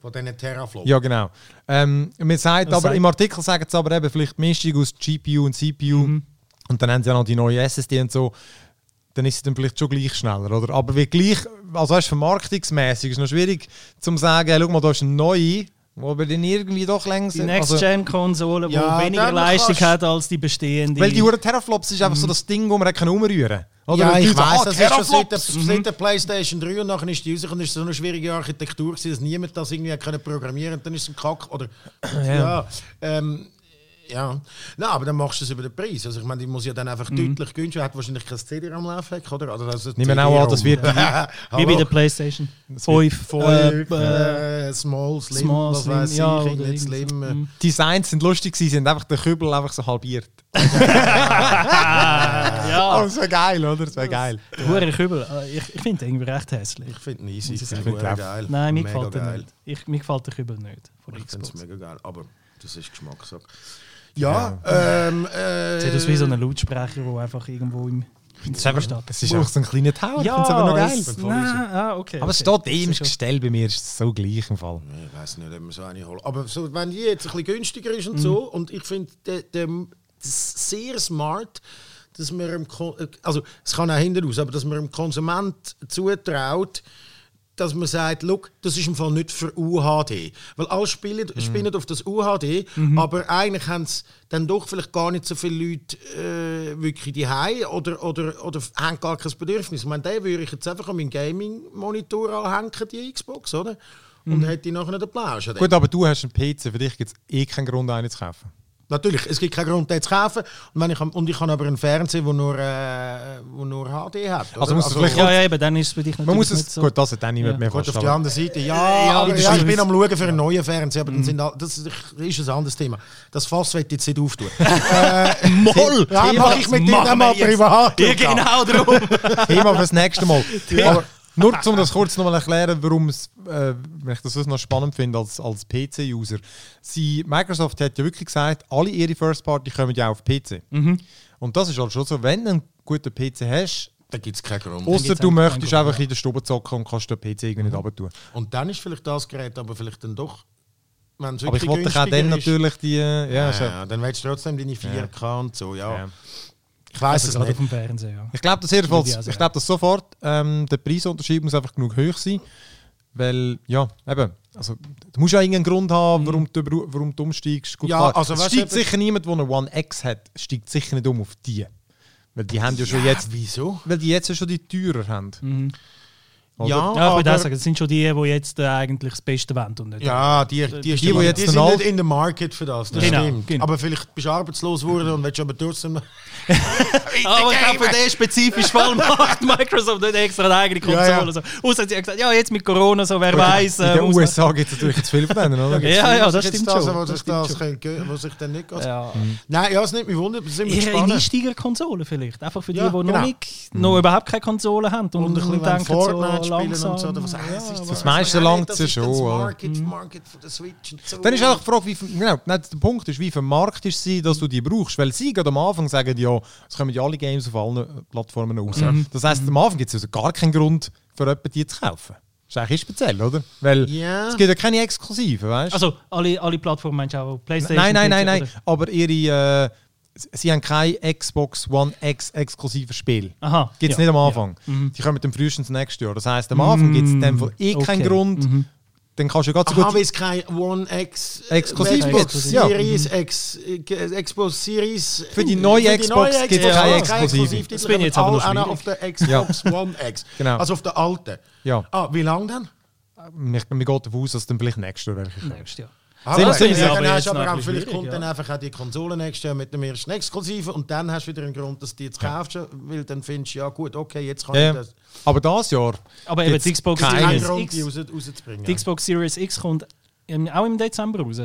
von diesen Teraflops. Ja, genau. Ähm, man sagt Das aber, sagt- im Artikel sagen sie aber eben vielleicht Mischung aus GPU und CPU und dann haben sie ja noch die neue SSD und so. Dann ist es dann vielleicht schon gleich schneller, oder? Aber wie gleich, also weißt, vermarktungsmäßig ist es noch schwierig zu sagen, hey, schau mal, da ist eine neue, wo wir dann irgendwie doch Die längst... also, Next-Gen-Konsole, die Ja, weniger Leistung kannst- hat als die bestehende. weil die Huren Teraflops ist einfach so das Ding, wo man kann umrühren kann. Ja, die ich weiß, ah, das ist schon seit der, Teraflops! seit der PlayStation 3 und nachher ist die rausgekommen, ist so eine schwierige Architektur gewesen, dass niemand das irgendwie hat können programmieren und dann ist es ein Kack oder ja, ähm, ja. Nein, aber dann machst du es über den Preis. Also ich meine, die muss ja dann einfach deutlich günstiger, hat wahrscheinlich kein CD am Laufen, oder? Also das Nehmen wir auch an, das wird- Wie bei der PlayStation 5. Fünf, äh, äh, Small, Slim, Small, was weiß ja, ich, nicht Slim. äh, Mhm. Die Designs sind lustig gewesen, sie haben einfach den Kübel einfach so halbiert. ja, Aber das wäre geil, oder? Das wäre geil. der Hure Kübel. äh, Ich, ich finde den irgendwie recht hässlich. Ich finde ihn easy, ich finde ihn geil. Nein, mir gefällt der geil. nicht. Ich, mir gefällt der Kübel nicht. Von Ich finde es mega geil, aber das ist Geschmackssache. Ja, ähm, äh, Sieht aus wie so ein Lautsprecher, der einfach irgendwo im Es ist einfach, es ist einfach so ein kleiner Tower, ich Ja, finde es aber noch geil. es- Nein, ah, okay. Aber es okay. steht eh im Gestell bei mir, ist es so gleich im Fall. Ich weiß nicht, ob man so eine holen. Aber so, wenn die jetzt ein bisschen günstiger ist und so, und ich finde das ist sehr smart, dass man dem Kon- also es kann auch hinten raus, aber dass man dem Konsument zutraut, dass man sagt, look, das ist im Fall nicht für UHD. Weil alle spielen, spielen auf das UHD, aber eigentlich haben es dann doch vielleicht gar nicht so viele Leute äh, wirklich die oder, oder, oder haben gar kein Bedürfnis. Ich meine, den würde ich jetzt einfach an meinen Gaming-Monitor anhängen, die Xbox, oder? Und hätte ich nachher an dem. Gut, aber du hast einen PC, für dich gibt es eh keinen Grund, einen zu kaufen. Natürlich, es gibt keinen Grund, den zu kaufen. Und, wenn ich, und ich habe aber einen Fernseher, der nur, äh, wo nur HD hat. oder? Also muss es vielleicht- Ja, ja, eben, dann ist es für dich natürlich Man muss nicht es, so. gut, das hat dann niemand Ja. mehr Gut, auf die andere Seite. Ja, Ja, aber ja, ich bin am Schauen für einen neuen Fernseher, aber dann sind all, das ist ein anderes Thema. Das Fass ich jetzt nicht auftun. äh, Moll! Ja, Thema, mach ich mit dir dann mal privat. Ja, genau darum. Thema fürs nächste Mal. Aber nur um das kurz noch mal erklären, warum äh, ich das noch spannend finde als, als PC-User. Sie- Microsoft hat ja wirklich gesagt, alle ihre First Party kommen ja auf PC. Und das ist halt schon so, wenn du einen guten PC hast, Da gibt es keinen Grund. außer du möchtest Grund, einfach in der Stube zocken und kannst den PC irgendwie nicht runter tun. Und dann ist vielleicht das Gerät aber vielleicht dann doch. Aber ich wollte auch dann natürlich die. äh, Ja, Ja, ja- ja, dann willst du trotzdem deine 4K und so, ja. Ich weiß Also es nicht. auf dem Fernseher, ja. Ich glaube das ich jedenfalls, ich sagen. glaube das sofort. Ähm, der Preisunterschied muss einfach genug hoch sein, weil ja, eben, also du musst ja irgendeinen Grund haben, warum du, überru- warum du umsteigst. Gut, Ja, klar, also es du, steigt sicher niemand, der eine One X hat, steigt sicher nicht um auf die, weil die haben ja schon jetzt, Wieso? weil die jetzt ja schon die teurer haben. Oder? Ja, Ja, ich würde auch aber, sagen, das sind schon die, die jetzt äh, eigentlich das Beste wollen. Und nicht ja, die, die, die, die, wo jetzt die sind nicht in der Market für das, das Genau, stimmt. genau. Aber vielleicht bist du arbeitslos geworden und willst aber trotzdem... Aber ich glaube, für den spezifischen Fall macht Microsoft nicht extra eine eigene Konsole. Ja, ja. So. Außer sie haben gesagt, ja, jetzt mit Corona, so wer weiß. In Äh, den USA gibt es natürlich jetzt viel von denen, oder? Ja, ja, das stimmt das, schon. Was Das ich, das, stimmt kann- was ich dann nicht. Ja. Nein, ja, es nimmt mich wunder, wir sind Eher eine gespannt. Einsteigerkonsole vielleicht. Einfach für die, Ja, die noch, genau. nicht, noch überhaupt keine Konsole haben und, Und ein bisschen denken so spielen langsam. und so. oder Was, ja, es ist Das meiste langt es ja schon, Das oder? Market, Market für den Switch und so. Dann ist auch die Frage, wie, genau, der Punkt ist, wie vermarktest du sie, dass du die brauchst? Weil sie gerade am Anfang sagen, ja, es kommen ja alle Games auf allen äh, Plattformen raus. Das heisst, am Anfang gibt es also gar keinen Grund, für jemanden die zu kaufen. Das ist eigentlich speziell, oder? Weil Ja. es gibt ja keine Exklusiven, weißt du? Also, alle, alle Plattformen meinst du auch PlayStation? Nein, nein, nein, nein. oder? Aber ihre, äh, sie haben kein Xbox One X exklusives Spiel. Aha. Gibt es ja, nicht am ja. Anfang. Die kommen dann frühestens nächstes Jahr. Das heisst, am Anfang gibt es in dem Fall eh keinen okay. Grund. Dann kannst du ja ganz gut. weil es kein One X Exklusiv Xbox gibt, ja. Series, X, äh, Xbox Series. Für die neue Xbox gibt's Xbox keine auch Exklusive. Das bin jetzt aber noch schwierig. auf der Xbox One X. Genau. Also auf der alten. Ja. Ah, wie lange dann? Mir, mir geht davon aus, dass es dann vielleicht nächstes Jahr. Nächstes Jahr. Ah, Sind- das sind- ja, sagen, aber hast jetzt aber auch, vielleicht kommt schwierig, dann einfach auch die Konsole nächstes Jahr mit dem ersten Exklusiven und dann hast du wieder einen Grund, dass du die jetzt kaufst, weil dann findest du, ja gut, okay, jetzt kann Ja, ich das. aber das Jahr. Aber eben die Xbox Series Grund, die X, raus, rauszubringen. die Xbox Series X kommt auch im Dezember raus.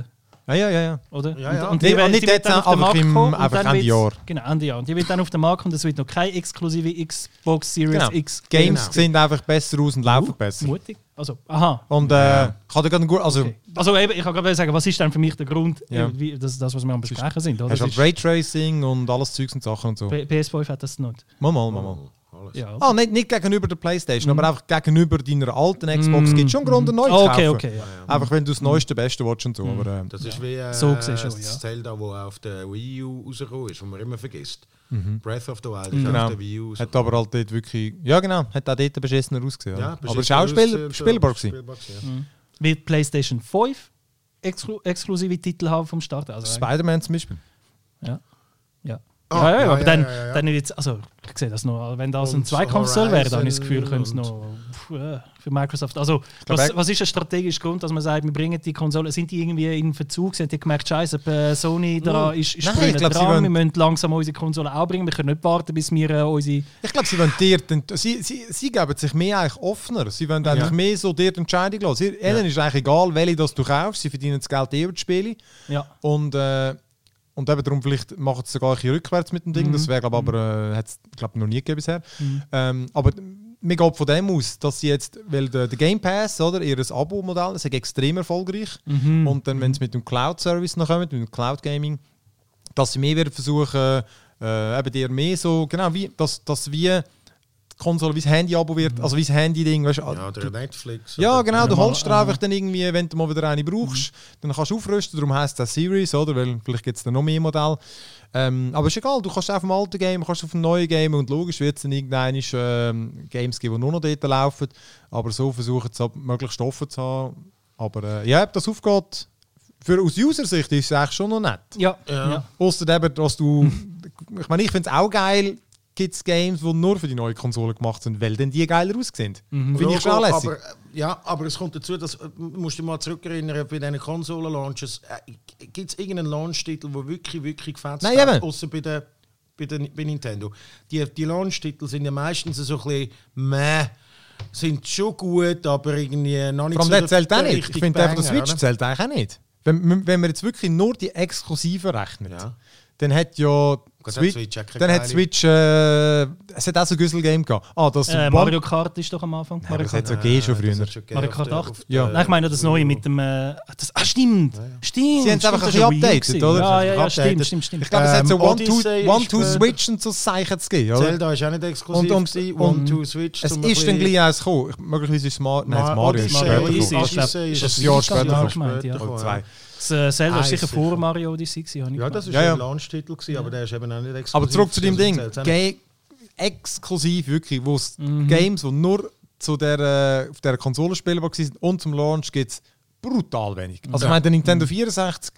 Ja, ja, ja. ja. Oder? Ja, ja. Und, Nee, wird- nicht jetzt, einfach Markt im- kommen einfach Ende Jahr. Genau, Ende Jahr. Und die wird dann auf den Markt kommen, es wird noch keine exklusive Xbox Series Genau. X Games Genau. sehen einfach besser aus und laufen Uh, besser. Mutig. Also, aha. Und äh, kann dir gerade gut. Also, Okay. Also eben, ich kann gerade sagen, was ist dann für mich der Grund, Ja. äh, wie, das, das, was wir am besprechen sind. Oder? hast Das halt Raytracing und alles Zeugs und Sachen und so. ist, P- PS5 hat das nicht. Mal, mal, mal. mal. Alles. Ja. Ah, nicht, nicht gegenüber der Playstation, aber einfach gegenüber deiner alten Xbox gibt es schon Grund, eine neue zu Oh, kaufen. okay, okay. Ja. Einfach wenn du das neueste, beste willst und so. Aber, äh, Das ist wie äh, So gesehen das ja. Zelda, das auf der Wii U rausgekommen ist, was man immer vergisst. Breath of the Wild ist Genau. auf der Wii U Hat aber halt dort wirklich. Ja, genau. Hat auch dort beschissener ausgesehen. Ja, aber es war auch spiel, ausgesehen, spielbar. spielbar gewesen, Wird PlayStation 5 exklu exklusive Titel haben vom Start? Also, Spider-Man zum Beispiel. ja. Ja. Ah, ja, ja, aber dann, dann jetzt, also ich sehe das noch, wenn das Und ein Zweikonsole wäre, dann habe ich das Gefühl, könnte es noch äh, für Microsoft. Also, was, was ist ein strategischer Grund, dass man sagt, wir bringen die Konsole, sind die irgendwie in Verzug? Sind die gemerkt, Scheiße, äh, Sony da ist, ist Nein, ich glaub, dran, wollen- wir müssen langsam unsere Konsole auch bringen, wir können nicht warten, bis wir äh, unsere. Ich glaube, sie wollen dir, den- sie, sie, sie geben sich mehr eigentlich offener. Sie wollen eigentlich mehr so dir die Entscheidung lassen. Ihnen ist eigentlich egal, welche das du kaufst. Sie verdienen das Geld eh über die Spiele. Ja. Und, äh, und eben darum vielleicht machen sie sogar ein bisschen rückwärts mit dem Ding. Das wäre glaube aber äh, hat's, glaub, noch nie gegeben bisher. Ähm, aber mir geht von dem aus, dass sie jetzt, weil der, der Game Pass, oder, ihr Abo-Modell, ist extrem erfolgreich. Und dann, wenn sie mit dem Cloud-Service noch kommen, mit dem Cloud-Gaming, dass sie mehr versuchen, äh, eben dir mehr so, genau, wie, dass, dass wie die Konsole wie das Handy-Abo wird, also wie das Handy-Ding, weißt du, Ja, der Netflix. ja, oder- genau, du holst dir einfach dann irgendwie, wenn du mal wieder eine brauchst, dann kannst du aufrüsten, darum heisst auch Series, oder? Weil vielleicht gibt es dann noch mehr Modelle. Ähm, aber ist egal, du kannst auf dem alten Game, kannst auf dem neuen Game und logisch wird es dann irgendwann ähm, Games geben, die nur noch dort laufen, aber so versuchen sie halt möglichst offen zu haben. Aber äh, ja, ob das aufgeht, für, aus User-Sicht ist es eigentlich schon noch nett. Ja. Ja. ja. Ausser eben, dass du, ich meine, ich finde es auch geil, gibt es Games, die nur für die neue Konsole gemacht sind, weil dann die geiler aussehen. Finde ich schon lässig. aber, ja, aber es kommt dazu, dass, äh, musst du mal zurückerinnern, bei diesen Konsolen-Launches, äh, gibt es irgendeinen Launch-Titel, der wirklich, wirklich gefetzt Nein, hat, eben. außer bei, der, bei, der, bei Nintendo. Die, die Launch-Titel sind ja meistens so ein bisschen meh, sind schon gut, aber irgendwie noch nicht Vor allem so der zählt auch der nicht. Ich finde einfach, der Switch oder? zählt eigentlich auch nicht. Wenn, wenn man jetzt wirklich nur die Exklusiven rechnet, Ja. dann hat ja Switch, Switch dann hat Switch äh, es hat auch so ein Güssel-Game gehabt. Ah, das Äh, Mario Kart ist doch am Anfang. aber Mario das hat es okay schon das früher. schon gegeben Mario Kart der- 8? auf Ja. Nein, ich meine das neue mit dem. Äh, das, ah, stimmt! Stimmt! Sie haben es einfach ein bisschen updated, oder? Ja, ja, ja, stimmt, stimmt, stimmt. Ich glaube, es hat so Ähm, One, Two, Odyssey One, ist Two später. Switch und so Zeichen zu geben, oder? Zelda ist auch nicht exklusiv. Und- und- gewesen. und- One, Two, Switch. Es ist dann gleich eins gekommen. Ich- Möglicherweise ist es Mar Nein, Mario ist später gekommen. ist, ein Jahr später gekommen. gemeint, ja. gekommen, Oder zwei. Das äh, Zelda ist Eins sicher vor Mario Odyssey. gewesen, Ja, gemeint. das ist Ja, ja, ja. ein Launch-Titel, gewesen, aber der ist eben auch nicht exklusiv. Aber zurück zu dem Ding. Ga exklusiv wirklich, wo es Mhm. Games, die nur zu der, äh, auf der Konsole spielbar waren und zum Launch gibt es brutal wenig. Also ich meine, der Nintendo 64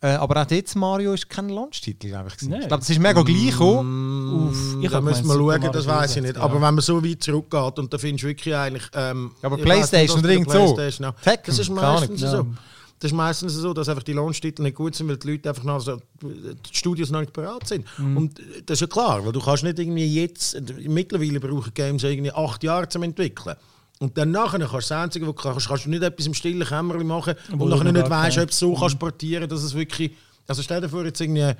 Äh, aber auch jetzt Mario ist kein Launch-Titel, glaube ich. glaube, das ist mega gleich gekommen. Uff, Ich da müssen wir schauen, Mario das weiß ich 64, nicht. ja. Aber wenn man so weit zurückgeht und da findest du wirklich eigentlich. Ähm, Ja, aber PlayStation oder irgend so. Das ist meistens so. Das ist meistens so, dass einfach die Launch-Titel nicht gut sind, weil die Leute einfach noch so, die Studios noch nicht bereit sind. Mhm. Und das ist ja klar, weil du kannst nicht irgendwie jetzt, mittlerweile brauchen Games irgendwie acht Jahre zum entwickeln. Und dann nachher kannst du das Einzige, was du kannst, kannst du nicht etwas im stillen Kämmerchen machen Wo und nachher nicht weißt, ob du es so kannst portieren, dass es wirklich, also stell dir vor, jetzt irgendwie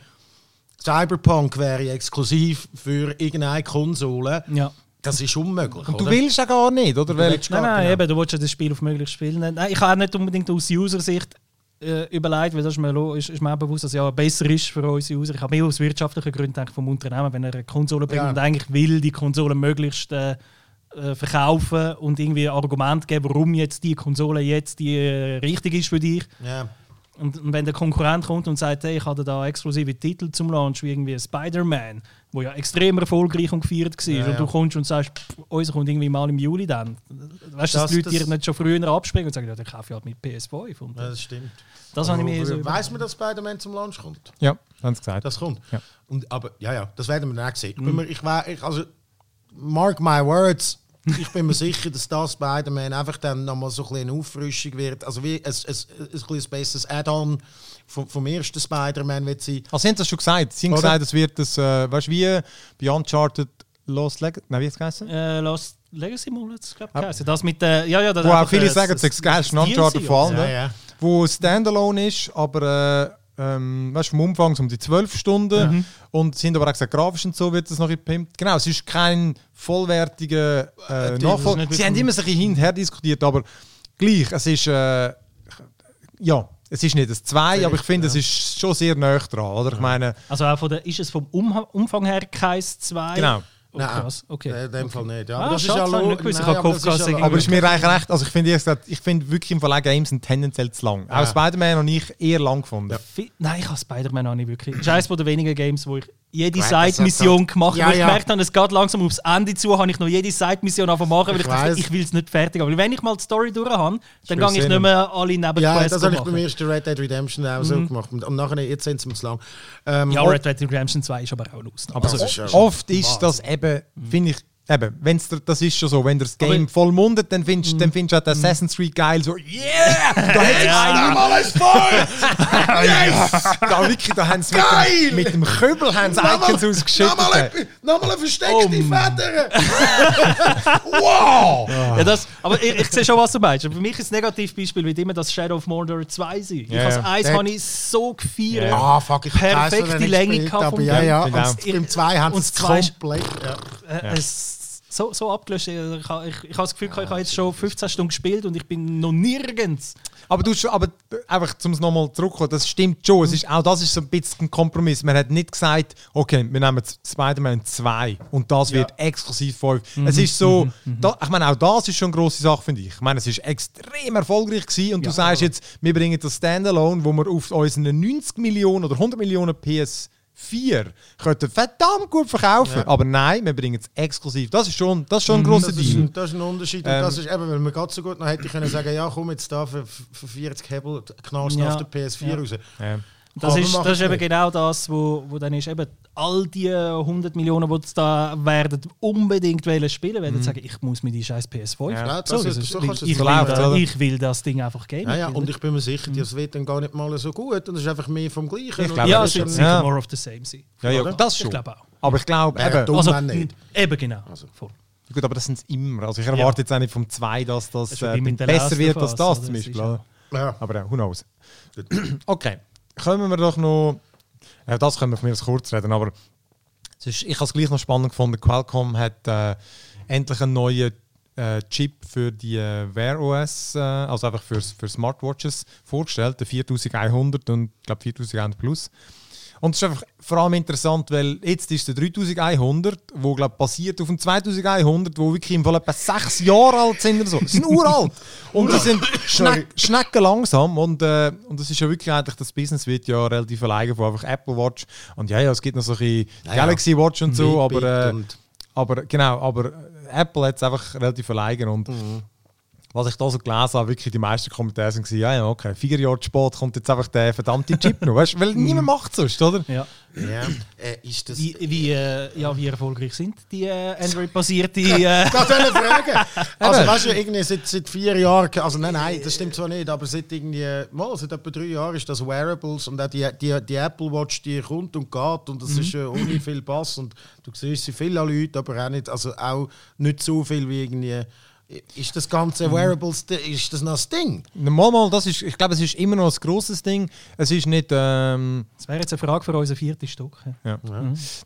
Cyberpunk wäre exklusiv für irgendeine Konsole. Ja. Das ist unmöglich. Und du oder? willst ja gar nicht, oder? Nein, gar nein, genau. eben, du willst ja das Spiel auf möglichst spielen. Nein, ich habe auch nicht unbedingt aus User-Sicht äh, überlegt, weil das ist mir, ist, ist mir auch bewusst, dass es ja besser ist für unsere User. Ich habe mehr aus wirtschaftlichen Gründen vom Unternehmen, wenn er eine Konsole bringt Ja. und eigentlich will die Konsole möglichst äh, äh, verkaufen und irgendwie ein Argument geben, warum jetzt die Konsole jetzt die äh, richtig ist für dich. Ja. Und, und wenn der Konkurrent kommt und sagt, hey, ich hatte da exklusive Titel zum Launch, wie irgendwie Spider-Man, wo ja extrem erfolgreich und gefeiert war, Ja, und ja. du kommst und sagst, pff, uns kommt irgendwie mal im Juli dann. Weißt du, dass Das- die Leute das- dir nicht schon früher abspringen und sagen, ja, dann kaufe ich halt mit PS5. Und ja, das stimmt. das habe ich mir so Weiß man, dass Spider-Man zum Launch kommt? ja, haben sie gesagt. Das kommt. Ja. Und, aber ja, ja, das werden wir dann auch sehen. Ich, Mhm. ich, ich also, mark my words, ich bin mir sicher, dass das Spider-Man einfach dann nochmal so ein bisschen eine Auffrischung wird. Also wie ein, ein, ein, ein, besseres Add-on vom, vom ersten Spider-Man wird sein. Also sie haben das schon gesagt. Sie haben Oder? gesagt, es wird das, äh, weißt du, wie bei Uncharted Lost Legacy, nein, wie hat es geheißen? Äh, Lost Legacy Mall hat es, glaube ich, Das mit der. Ja, ja, das Wo auch viele äh, sagen, das- es ist das geilste das Uncharted DLC, von allen. Ja, ne? ja. Wo Standalone ist, aber äh, ähm, weißt, vom Umfang um die 12 Stunden. Mhm. Und haben aber auch gesagt, grafisch und so wird es noch gepimpt. Genau, es ist kein vollwertiger äh, die- Nachfolger. das Sie haben immer so ein bisschen hin und her diskutiert, aber gleich, es ist. Äh, ja, es ist nicht das 2, aber ich finde, es ist schon sehr nah dran. Oder? Ich meine, Also auch von der, ist es vom Umfang her kein 2? Genau. Oh, Nein, krass, okay. in dem Fall nicht. Ja, Ah, aber das schade, ist ja habe ich nicht gewusst. Ich Nein, habe aber das gehofft, ist dass ja- es Aber ist mir eigentlich recht, also ich finde ich finde wirklich im Verlag Games sind tendenziell zu lang. Auch Spider-Man und ich eher lang gefunden. Fi- Nein, ich habe Spider-Man auch nicht wirklich. Eines von der wenigen Games, wo ich jede Side-Mission gemacht. Ja, weil ich ja. gemerkt habe, es geht langsam aufs Ende zu, habe ich noch jede Side-Mission einfach machen, weil ich, Ich dachte, ich will es nicht fertig haben. Weil wenn ich mal die Story durch habe, dann gehe ich nicht mehr alle Ja, Nebenquests das habe ich beim ersten Red Dead Redemption auch so gemacht. Und, und nachher, jetzt sind sie zu lang. Ähm, Ja, Red Dead Redemption 2 ist aber auch ist ja oft ist das eben, finde ich, eben, wenn's, das ist schon so, wenn du das Game Aber- Mhm. voll mundet, dann findest dann findest du auch den Assassin's Creed geil, so, yeah! Da hat sich einer mal ein voll! yes! Da wirklich, da haben sie mit mit dem Köbel haben sie Icons ausgeschüttet. Nochmal eine, nochmal eine versteckte Oh, Feder! wow! Ja, das, aber ich, ich sehe schon, was du meinst. Für mich ist das Negativbeispiel wird immer das Shadow of Mordor 2 sein. Ich Ja, habe ja. das 1 Der- habe ich so gefeiert. Ah, fuck, ich Perfekte Länge gehabt ja, ja. Game. Und Genau. im 2 haben Und sie es das zwei ist- komplett. Ja. Äh, es so, so abgelöscht. Ich, habe- ich, ich habe das Gefühl, ich habe jetzt schon 15 Stunden gespielt und ich bin noch nirgends. Aber du schon, aber einfach zum es nochmal zurückkommen, das stimmt schon. Es ist, auch das ist so ein bisschen ein Kompromiss. Man hat nicht gesagt, okay, wir nehmen Spider-Man 2 und das wird exklusiv 5. Es ist so, da, ich meine, auch das ist schon eine grosse Sache, finde ich. Ich meine, es ist extrem erfolgreich gewesen und du sagst jetzt, wir bringen das Standalone, wo wir auf unseren 90 Millionen oder 100 Millionen PS4 könnten verdammt gut verkaufen. Aber nein, wir bringen es exklusiv. Das ist schon, das ist schon ein grosser Das ist, Deal. das ist ein Unterschied. Ähm, und das ist eben, weil man gerade so gut noch hätte können sagen, ja komm jetzt da für, für 40 Hebel knallst du Ja. auf der PS4 Ja. raus. Ja. Das Aber ist, das ist eben nicht. genau das, wo, wo dann ist eben all die 100 Millionen, die da werden, unbedingt wollen spielen, werden sagen, ich muss mir die scheiß PS5 Ja. Ja, das so, ist- das ist, so ich, es will ich will das Ding einfach geben. Ja, ja, Ich und ich bin mir sicher, das wird dann gar nicht mal so gut. Und es ist einfach mehr vom Gleichen. Ich glaube, ja, das es wird sicher Ja. more of the same sein. Ja, ja, das Ich schon. glaube auch. Aber ich glaube, eben, dumm, Also, wenn nicht. eben genau. Also. Voll. Gut, aber das sind immer. Also ich erwarte jetzt auch nicht vom 2, dass das, Das äh, besser wird als das zum Beispiel. Ja. Aber ja, who knows. okay, kommen wir doch noch... Ja, das können wir von mir kurz reden, aber ist, ich habe es gleich noch spannend gefunden. Qualcomm hat äh, endlich einen neuen äh, Chip für die äh, Wear OS, äh, also einfach für, für Smartwatches vorgestellt, der 4100 und ich glaube 4100 Plus. Und es ist einfach vor allem interessant, weil jetzt ist der 3100, wo glaub, basiert auf dem 2100, wo wirklich im Fall etwa sechs Jahre alt sind oder so. Die sind uralt. Und die sind schneck, schnecken langsam. Und, äh, und das ist ja wirklich eigentlich, das Business wird ja relativ alleine von einfach Apple Watch. Und ja, ja, es gibt noch so ein. Galaxy Watch und so, aber, äh, aber genau, aber Apple hat es einfach relativ alleine. Und was ich da so gelesen habe, wirklich die meisten Kommentare sind ja, ja, okay, vier Jahre spät kommt jetzt einfach der verdammte Chip noch, weißt, weil niemand macht sonst, oder? Ja. Ja. Äh, ist das... Wie, wie, äh, ja, wie erfolgreich sind die äh, Android-basierte. Äh, Gerade eine Frage. Also, weißt du, irgendwie seit, seit vier Jahren, also nein, nein, das stimmt zwar nicht, aber seit irgendwie, mal, seit etwa drei Jahren ist das Wearables und auch die, die, die Apple Watch, die kommt und geht und das ist äh, ohne viel Pass und du siehst sie viele Leute, aber auch nicht, also auch nicht so viel wie irgendwie. Ist das ganze Wearables, ist das noch das Ding? Mal, mal, das ist, ich glaube, es ist immer noch ein grosses Ding. Es ist nicht. Ähm, das wäre jetzt eine Frage für unseren vierten Stock. Ja.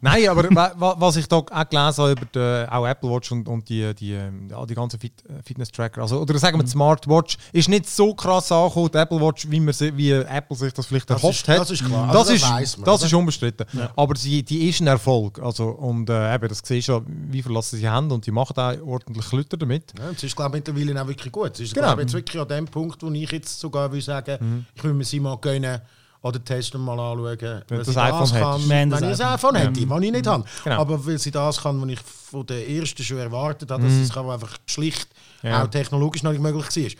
Nein, aber wa- wa- was ich da auch gelesen habe über die, auch Apple Watch und, und die, die, ähm, ja, die ganzen Fit, äh, Fitness-Tracker, also, oder sagen wir die Smartwatch, ist nicht so krass angekommen, die Apple Watch, wie, man wie Apple sich das vielleicht Das erhofft ist- hat. das ist klar. Das, Also das ist, man, das ist unbestritten. Aber sie, die ist ein Erfolg. Also, und äh, eben, das siehst du ja, wie viel lassen sie haben und die machen auch ordentlich Lüter damit. Ja, es ist, glaube ich, mittlerweile auch wirklich gut. Es ist, Genau. glaube ich, jetzt wirklich an dem Punkt, wo ich jetzt sogar will sagen, ich will mir sie mal gönnen oder testen mal anschauen, weil das iPhone das kann, wenn das ich das iPhone. hätte, was ich nicht habe. Genau. Aber weil sie das kann, was ich von der ersten schon erwartet habe, dass es kann einfach schlicht Ja. auch technologisch noch nicht möglich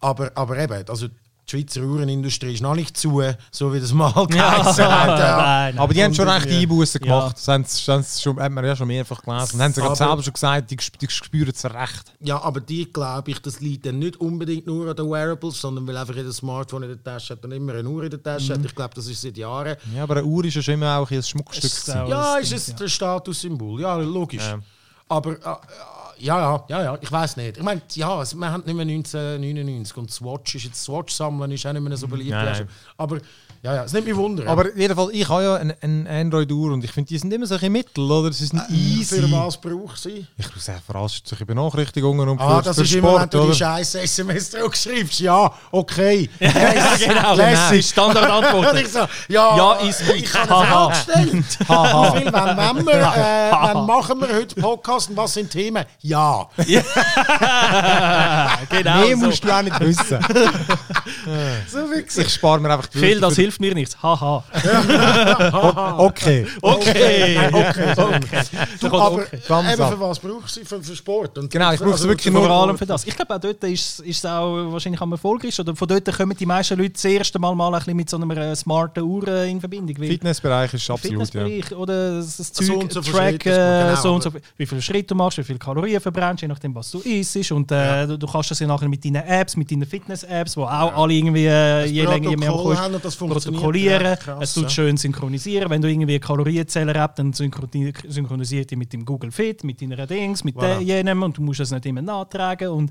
war. Aber, aber eben, also die Schweizer Uhrenindustrie ist noch nicht zu, so wie das mal geheißen hat. Ja. nein, Aber die haben schon recht Einbußen Ja. gemacht. Das haben sie, schon, hat man ja schon mehrfach gelesen. Und haben sie gerade Aber- selber schon gesagt, die, die spüren es recht. Ja, aber die glaube ich, das liegt dann nicht unbedingt nur an den Wearables, sondern weil einfach jeder Smartphone in der Tasche hat und immer eine Uhr in der Tasche hat. Ich glaube, das ist seit Jahren. Ja, aber eine Uhr ist ja schon immer auch ein Schmuckstück. Ist Ja, das ist es ja. der Statussymbol. Ja, logisch. Ja. Aber äh, ja, ja, ja, ja, ich weiß nicht. Ich meine, ja, wir haben nicht mehr 1999 und Swatch ist jetzt Swatch sammeln ist auch nicht mehr so beliebt. Nein, nein. Aber ja, ja, es nimmt mich Wunder. Aber jedenfalls, ich habe ja eine, eine Android-Uhr und ich finde, die sind immer so ein Mittel, oder? Sie sind easy. für was braucht sie? Ich muss sagen, verarscht solche Benachrichtigungen und Ah, für, das ist immer, wenn Sport, du die oder? scheiß SMS zurückschreibst. Ja, okay. genau, genau. Lässig. Standardantwort. Und ich so, ja, Ja, ist gut. ich habe eine Frage gestellt. Viel, wann, wann, wir, äh, wann machen wir heute Podcast und was sind Themen? Ja. genau. Mehr so. musst du auch nicht wissen. So wie Ich spare mir einfach die Phil, das Wörter hilft mir nichts. Haha. Okay. Okay. okay. okay. Du, aber okay. Ganz eben für was brauchst du sie? Für, für Sport? Und Genau, ich brauche sie wirklich Vor nur- allem für das. Ich glaube, auch dort ist, es auch wahrscheinlich am erfolgreichsten. Oder von dort kommen die meisten Leute das erste Mal, mal ein bisschen mit so einer äh, smarten Uhr in Verbindung. Fitnessbereich ist absolut, ja. Fitnessbereich oder das, das Zeug So und so man- genau, so und so, wie viele Schritte du machst, wie viele Kalorien verbrennst, je nachdem, was du isst. Und äh, du, du kannst das ja nachher mit deinen Apps, mit deinen Fitness-Apps, wo auch alle irgendwie äh, je länger, je mehr das funktioniert protokollieren. krass, es tut ja. schön synchronisieren. Wenn du irgendwie Kalorienzähler hast, dann synchroni- synchronisiert die mit dem Google Fit, mit deiner Dings, mit Voilà. jenem und du musst das nicht immer nachtragen. Und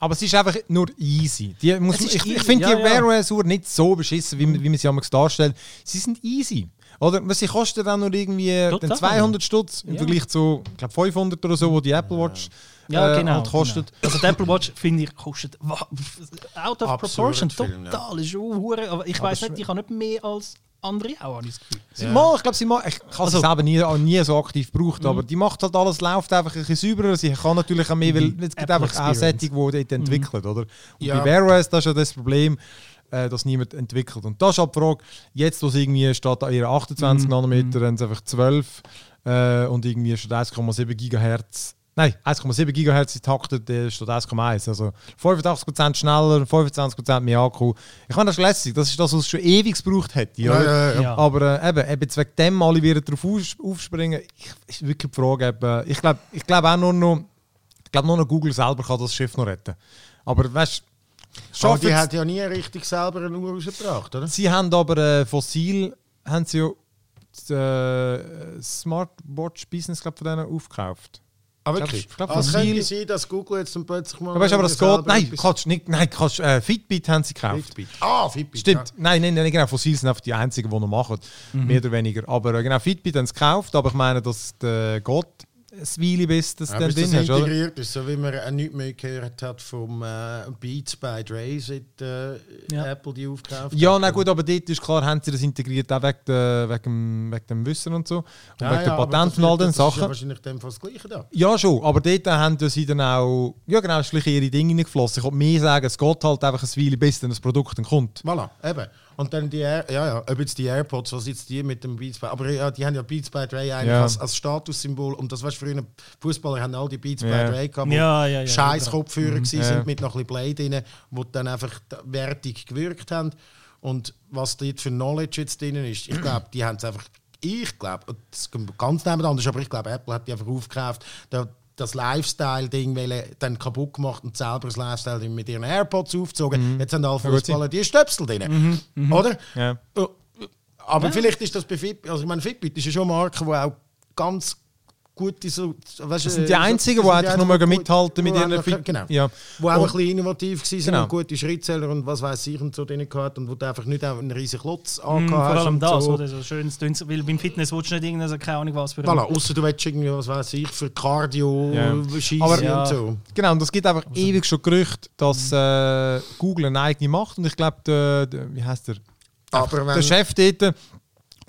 Aber es ist einfach nur easy. Die muss, ist ich ich finde ja, die ja. Wear OS Uhr nicht so beschissen, wie, man- wie man sie damals darstellt. Sie sind easy. Oder was sie kosten dann nur irgendwie Total. den 200 Stutz im Ja. Vergleich zu ich glaub, 500 oder so, wo die Apple Watch ja, äh, genau. halt kostet. Genau. Also die Apple Watch, finde ich, kostet out of Absurd proportion. ja. Total. Ist auch hure- aber ich weiß nicht, ich habe nicht mehr als andere auch, habe ich das Gefühl. Sie mal, ich glaube, sie mal, ich habe Also- sie selber nie, auch nie so aktiv gebraucht, aber die macht halt alles, läuft einfach ein bisschen sauberer. Sie kann natürlich auch mehr, weil es gibt Apple einfach auch. Sättig, die dort entwickelt, oder? Und Ja. bei Wear OS, das ist ja das Problem, äh, dass niemand entwickelt. Und das ist halt die Frage, jetzt, wo es irgendwie statt an ihren 28 Nanometer, haben sie einfach 12 äh, und irgendwie statt 1,7 Gigahertz Nein, 1,7 GHz getaktet äh, statt 1,1. Also 85% schneller, 25% mehr Akku. Ich meine, das ist lässig. Das ist das, was es schon ewig gebraucht hätte. Ja, ja, ja. Aber äh, eben, eben wegen dem alle wieder drauf aus- aufspringen, ich, ist wirklich die Frage. Eben, ich glaube ich glaub auch nur noch, ich glaube nur noch Google selber kann das Schiff noch retten. Aber weißt du, Aber die hat ja nie richtig selber eine Uhr rausgebracht, oder? Sie haben aber äh, Fossil, haben sie ja das äh, Smartwatch Business glaub, von denen aufgekauft. Ah, Ich wirklich? glaub, ich glaub, es Fossil- könnte sein, dass Google jetzt dann plötzlich mal... Aber weißt du, aber das geht. Nein, kannst nicht. Nein, kannst, äh, Fitbit haben sie gekauft. Fitbit. Ah, Fitbit. Stimmt. Nein, nein, nein, genau. Fossil sind einfach die einzigen, die noch machen. Mehr oder weniger. Aber äh, genau, Fitbit haben sie gekauft. Aber ich meine, dass der geht ein Weile, bis das Ja, dann bis drin das integriert ist, so wie man auch nichts mehr gehört hat vom äh, Beats by Dre, seit äh, Ja. Apple die aufgekauft Ja, na gut, aber dort ist klar, haben sie das integriert, auch wegen, der, wegen, dem- wegen dem Wissen und so. Und Ja, wegen ja, aber Patenten und all den wird- Das ist ja Sachen. wahrscheinlich dem fast das Gleiche da. Ja, schon, aber dort haben sie dann auch, ja genau, ist ihre Dinge reingeflossen. Ich wollte mehr sagen, es geht halt einfach ein Weile, bis dann das Produkt dann kommt. Voilà, eben. Und dann die, Air, ja, ja, ob jetzt die AirPods, was jetzt die mit dem Beats by, aber ja, die haben ja Beats by Dre eigentlich Ja. als, als Statussymbol. Und das weißt du, früher Fußballer haben all die Beats Ja. by Dre gehabt, Ja, ja, ja, scheiß ja. Kopfhörer Ja. sind mit noch ein bisschen Blade drin, die dann einfach wertig gewirkt haben. Und was dort für Knowledge jetzt drin ist, ich glaube, die haben es einfach, ich glaube, das kommt ganz nebeneinander, aber ich glaube, Apple hat die einfach aufgekauft, da, das Lifestyle-Ding dann kaputt gemacht und selber das Lifestyle mit ihren AirPods aufgezogen. Jetzt haben alle Mhm. Fußballer die Stöpsel drin. Oder? Ja. Oh, Aber vielleicht ist das bei Fitbit, also ich meine, Fitbit ist ja schon eine Marke, die auch ganz gute so, weißt, Das sind die einzigen, die eigentlich mögen mithalten mit ihren Fit- Genau. Ja. Wo auch Und- ein bisschen innovativ waren Genau. und gute Schrittzähler und was weiß ich und so drin gehabt und wo du einfach nicht einen riesigen Klotz Mm, vor allem das, so. oder so schönes Dünns, weil beim Fitness willst du nicht irgendeine, also keine Ahnung was für Voilà, außer du willst irgendwie, was weiß ich, für Cardio Ja. schießen Aber- Ja. und so. Genau, und es gibt einfach ewig schon Gerüchte, dass äh, Google eine eigene macht. Und ich glaube, wie heißt der? Aber der Chef dort,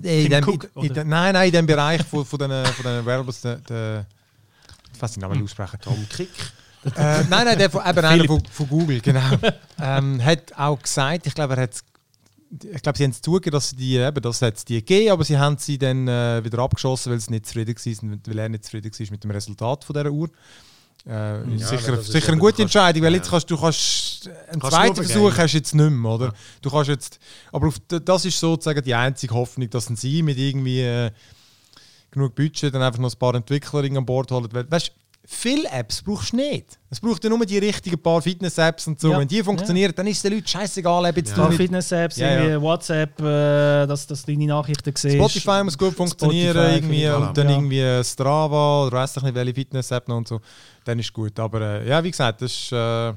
in Tim dem, Cook, in, in, nein, nein, in dem Bereich von, von den, von den Wearables, der, der, ich weiß den Namen nicht aussprechen. Tom Kick. Äh, nein, nein, der von, eben einer von, von Google, genau. ähm, hat auch gesagt, ich glaube, er hat ich glaube, sie haben es zugegeben, dass sie die, eben, das hat die gegeben, aber sie haben sie dann äh, wieder abgeschossen, weil sie nicht zufrieden waren, weil er nicht zufrieden war mit dem Resultat von dieser Uhr. Äh, ist sicher ist sicher eine gute kannst- Entscheidung, weil ja. jetzt kannst du kannst einen Kannst zweiten Versuch hast jetzt nicht mehr, oder? Du kannst jetzt, aber auf, das ist sozusagen die einzige Hoffnung, dass sie mit irgendwie äh, genug Budget dann einfach noch ein paar Entwickler an Bord holen. Weißt, viele Apps brauchst du nicht. Es braucht ja nur die richtigen paar Fitness-Apps und so. Ja. Wenn die funktionieren, dann ist es den Leuten scheißegal, ob jetzt Ein du Fitness-Apps, Ja, ja. WhatsApp, äh, dass, dass du deine Nachrichten siehst. Spotify muss gut funktionieren Spotify irgendwie, und dann ja. irgendwie Strava oder weiß ich nicht welche Fitness-App noch und so. Dann ist gut. Aber äh, ja, wie gesagt, das ist... Äh,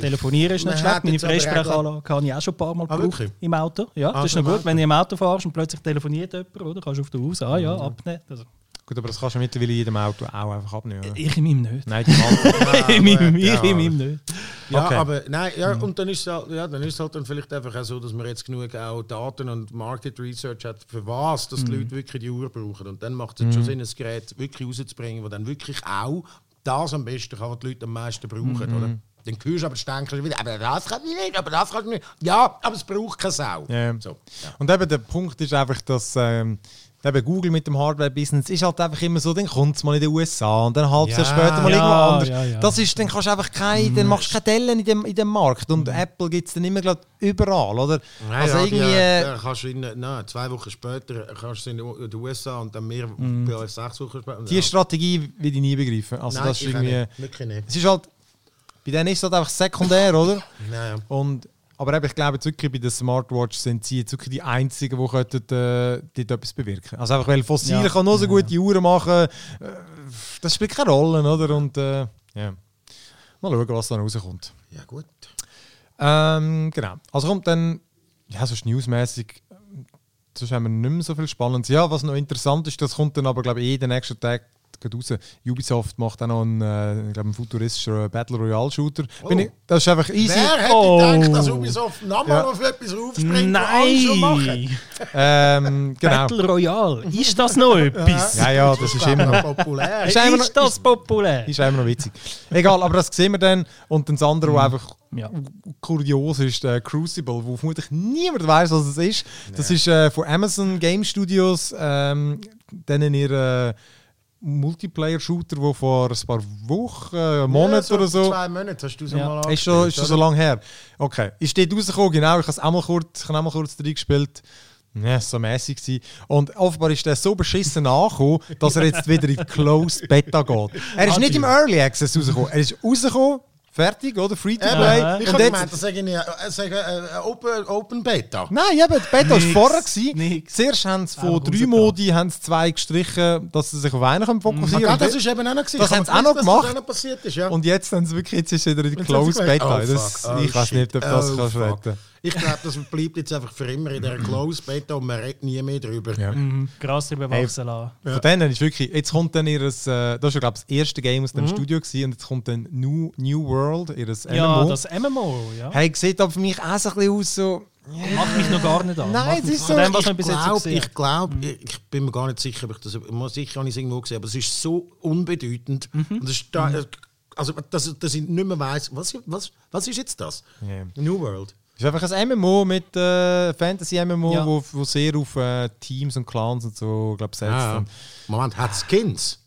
Telefonieren ist nicht schlecht. Meine Freisprechanlage habe ich auch schon ein paar Mal Ah, gebraucht im Auto. Ja, Ah, das ist schon noch gut, wenn du im Auto fährst und plötzlich telefoniert jemand, oder? Kannst du auf der Haus, ah ja, abnehmen. Also, gut, aber das kannst du mittlerweile in jedem Auto auch einfach abnehmen. Oder? ich in meinem nicht. Nein, die Alten. in meinem, ja. ich in meinem nicht. Ja, Okay. aber nein, ja, und dann ist, es halt, ja, dann ist halt dann vielleicht einfach auch so, dass man jetzt genug auch Daten und Market Research hat, für was dass die Leute wirklich die Uhr brauchen. Und dann macht es jetzt schon Sinn, ein Gerät wirklich rauszubringen, das dann wirklich auch das am besten kann, was die Leute am meisten brauchen. Oder? Dann hörst du aber ständig wieder, aber das kann ich nicht, aber das kann ich nicht. Ja, aber es braucht keine Sau. Ja. So, ja. Und eben der Punkt ist einfach, dass ähm, eben Google mit dem Hardware-Business ist halt einfach immer so, dann kommt es mal in den USA und dann halt Ja. Jahr später mal Ja, irgendwo anders. ja, ja. Das ist, dann kannst du einfach kein, dann machst du keine Dellen in dem, in dem Markt. Und Apple gibt es dann immer grad überall, oder? Nein, also ja, irgendwie... Die, äh, äh, kannst du in, nein, zwei Wochen später kannst du in den USA und dann mehr bei sechs Wochen später. die Strategie will ich nie begreifen. Also Nein, das ist irgendwie... nicht. Wirklich nicht. Es ist halt... Bei denen ist es halt einfach sekundär, oder? Nein, ja. Und, aber eben, ich glaube jetzt wirklich, bei den Smartwatches sind sie jetzt wirklich die Einzigen, die könnten, äh, dort etwas bewirken Also einfach, weil Fossil Ja. kann nur so gute Uhren machen, äh, das spielt keine Rolle, oder? Und äh, ja, mal schauen, was da rauskommt. ja, gut. Ähm, genau. Also kommt dann, ja, so newsmäßig, sonst haben wir nicht mehr so viel Spannendes. Ja, was noch interessant ist, das kommt dann aber, glaube ich, eh den nächsten Tag gerade raus. Ubisoft macht auch noch einen, äh, ich glaube, einen futuristischen Battle Royale Shooter. Bin Oh. ich, das ist einfach easy. Wer hätte Oh. gedacht, dass Ubisoft nochmal Ja. auf etwas aufspringt, alle schon machen? Nein! Ähm, genau. Battle Royale, ist das noch etwas? Ja, ja, das ist immer noch. populär. Ist immer noch- Ist das populär? Ist immer noch witzig. Egal, aber das sehen wir dann. Und das andere, was einfach Ja. kurios ist, äh, Crucible, wo vermutlich niemand weiß, was es ist. Das ist äh, von Amazon Game Studios, ähm, denen ihr äh, Multiplayer-Shooter, der vor ein paar Wochen, äh, Monaten ja, oder so. Zwei Monate hast du so Ja. mal Ist schon, ist schon so lange her. Okay. Ist dort rausgekommen, genau. Ich habe es auch mal kurz, ich habe auch mal kurz drin gespielt. Ja, so mäßig gewesen. Und offenbar ist der so beschissen angekommen, dass er jetzt wieder in Closed Beta geht. Er ist nicht im Early Access rausgekommen. Er ist rausgekommen, fertig, oder? Free to play. Aha. Ich Und habe jetzt, gemeint, das sage ich nicht, äh, sage, äh, äh, Open, Open Beta. Nein, eben, die Beta war vorher. Gewesen. nix. Zuerst haben sie von drei. Modi haben sie zwei gestrichen, dass sie sich auf einen können fokussieren Ja, können. das ist eben auch noch gewesen. Das haben sie auch noch gemacht. Das noch passiert ist, ja. Und jetzt haben sie wirklich, jetzt ist wieder in die Closed gemerkt, Beta. oh, das, oh, ich weiß nicht, ob das oh, kannst fuck. retten Ich glaube, das bleibt jetzt einfach für immer in der Closed Beta und man redet nie mehr drüber. Ja. Mhm, Gras drüber Hey. wachsen lassen. Von denen ist wirklich, jetzt kommt dann ihres, äh, das ist ja glaube ich das erste Game aus Mhm. dem Studio gewesen, und jetzt kommt dann New, New World, ihres MMO. Ja, das MMO, ja. Hey, sieht aber für mich auch so ein bisschen aus so, Macht mich noch gar nicht an. Nein, es ist von so- dem, was ich glaube, ich, glaub, ich, ich bin mir gar nicht sicher, ob ich das, mal sicher habe ich es irgendwo gesehen, aber es ist so unbedeutend. Mhm. Und es ist da, also, dass, dass ich nicht mehr weiss, was, was, was ist jetzt das? Ja. New World. Ist einfach ein MMO mit äh, Fantasy-MMO, Ja. wo, wo sehr auf äh, Teams und Clans und so glaub, setzt. Ja. Und Moment, hat Skins?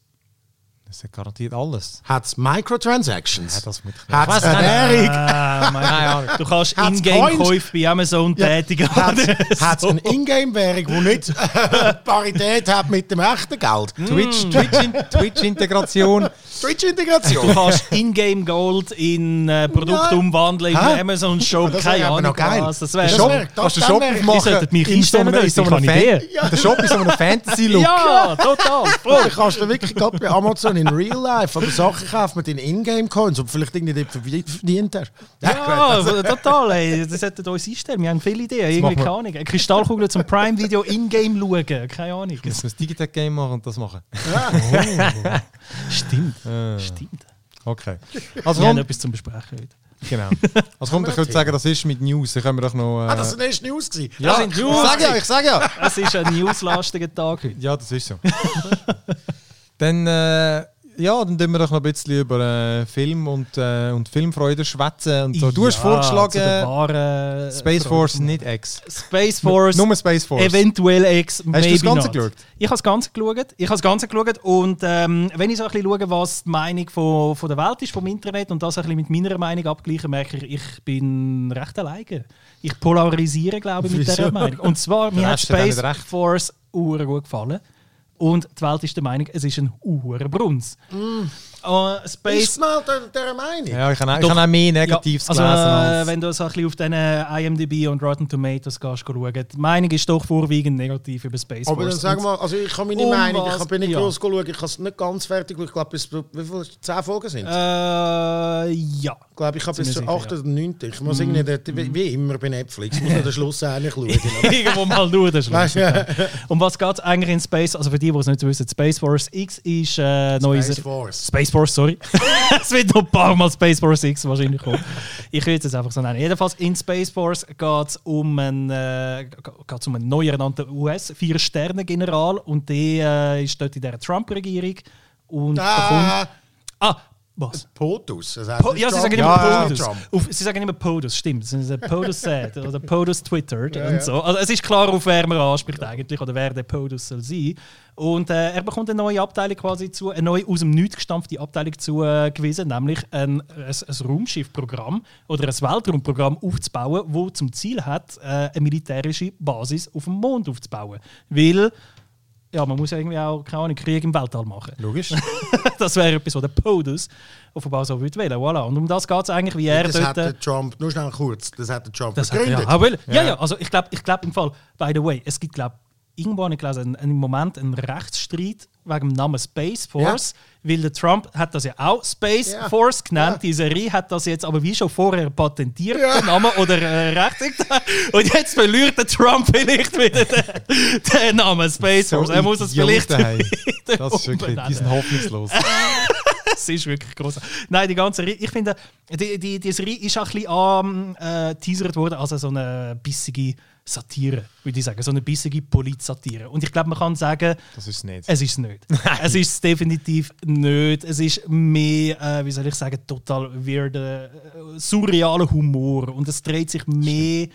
Das hat garantiert alles. Hat es Microtransactions? Ja, das mit Hat es Ich. Ernährung? Ah. Du kannst Ingame-Käufe bei Amazon tätigen. Hat es so. eine Ingame-Währung, die nicht Parität hat mit dem echten Geld? Twitch, Twitch, Twitch-Integration. Du Twitch-Integration? kannst Ingame Gold in äh, Produkte Ja. umwandeln im Hä? Amazon Shop. Das Keine Ahnung. noch geil. Was. Das wäre Shop- das Kannst du Shop? Die sollten mich in so einstellen in so einem ich habe eine Fan- Der Shop ist so einem Fantasy-Look. Ja, total. Du kannst wirklich gerade bei Amazon in Real Life aber Sachen kaufen mit den Ingame-Coins und vielleicht irgendwie dort verdient- er. Ja, total. Ey. Das sollten uns einstellen. Wir haben viele Ideen. Irgendwie keine Ahnung. Eine Kristallkugel zum Prime-Video in-game schauen. Keine Ahnung. Müssen wir ein Digitech-Game machen und das machen. Stimmt. Äh, Stimmt. okay. Also Wir haben etwas zum Besprechen heute. genau. Also komm, ich würde sagen, das ist mit News. Da können wir doch noch... Äh, Ah, das war erst News. Gewesen. ja, das sind ich News. sag ja, ich sag ja. Es ist ein newslastiger Tag heute. Ja, das ist so. dann, äh, ja, dann tun wir doch noch ein bisschen über äh, Film und, äh, und Filmfreude schwätzen und so. Du hast Ja, der vorgeschlagen, wahren Space Freude. Force, nicht X. Space Force. Nur Space Force. Eventuell X, Hast du das Ganze not. geschaut? Ich habe das Ganze geschaut. Ich habe das Ganze geschaut und ähm, wenn ich so ein bisschen schaue, was die Meinung von, von der Welt ist, vom Internet und das ein bisschen mit meiner Meinung abgleiche, merke ich, ich bin recht alleine. Ich polarisiere, glaube ich, mit Wieso? dieser Meinung. Und zwar, mir hat Space. Force gut gefallen. Und die Welt ist der Meinung, es ist ein uhr Bruns. Ist Space mal der, der Meinung? Ja, ich habe auch, ich auch mehr Negatives ja, also, gelesen. äh, als wenn du so ein bisschen auf den IMDb und Rotten Tomatoes gehst, schauen, die Meinung ist doch vorwiegend negativ über Space Aber dann Force. sag Und- mal, also ich habe meine Um Meinung, was- ich bin nicht ja. groß geschaut, ich habe es nicht ganz fertig, ich glaube, bis wie viel, 10 Folgen sind. Äh, ja. Ich glaube, ich habe bis zur sicher, 8. oder 9. Ich muss irgendwie, dort- wie, wie immer bei Netflix, ich muss den Schluss eigentlich schauen. Irgendwo mal schauen. Weißt lustig. du? Um was geht es eigentlich in Space? Also für die, die es nicht wissen, Space Force X ist äh, neues. Space Force. Space Force, sorry. es wird noch ein paar Mal Space Force X wahrscheinlich kommen. Ich will es jetzt einfach so nennen. Jedenfalls in Space Force geht es um einen, äh, geht's um einen neu ernannten US-Vier-Sterne-General und der äh, ist dort in der Trump-Regierung und bekommt. Ah, Ah, was? POTUS. das heißt Po ja, sie sagen immer Ja, POTUS. Auf, sie sagen immer POTUS, stimmt. Sie sagen POTUS said oder POTUS twittert Ja, und so. Also es ist klar, auf wer man anspricht eigentlich oder wer der POTUS soll sein. Und äh, er bekommt eine neue Abteilung quasi zu, eine neue aus dem Nichts gestampfte Abteilung zugewiesen, nämlich ein, ein, ein Raumschiffprogramm oder ein Weltraumprogramm aufzubauen, wo zum Ziel hat, äh, eine militärische Basis auf dem Mond aufzubauen. Weil ja, man muss ja irgendwie auch keine Ahnung, Krieg im Weltall machen. Logisch. das wäre etwas, was der POTUS offenbar so würde wählen. Voilà. Und um das geht es eigentlich, wie er Das dort... hat der Trump, nur schnell kurz, das hat der Trump das hat, begründet. ja, ja, Ja. ja, also ich glaube ich glaub im Fall, by the way, es gibt glaube irgendwo habe ich gelesen, einen- einen Moment einen Rechtsstreit wegen dem Namen Space Force, weil der Trump hat das ja auch Space Ja. Force genannt. Ja. Die Serie hat das jetzt aber wie schon vorher patentiert, Ja. den Namen oder äh, rechtligt. Und jetzt verliert der Trump vielleicht wieder den, den Namen Space Force. er muss es vielleicht wieder Das ist wirklich, die sind hoffnungslos. Es ist wirklich groß. Nein, die ganze Serie, ich finde, die, die, die Serie ist auch ein bisschen angeteasert worden als so eine bissige Satire, würde ich sagen. So eine bissige Polit-Satire. Und ich glaube, man kann sagen, Das ist es nicht. es ist es nicht. es ist es definitiv nicht. Es ist mehr, äh, wie soll ich sagen, total weirder, äh, surrealer Humor. Und es dreht sich mehr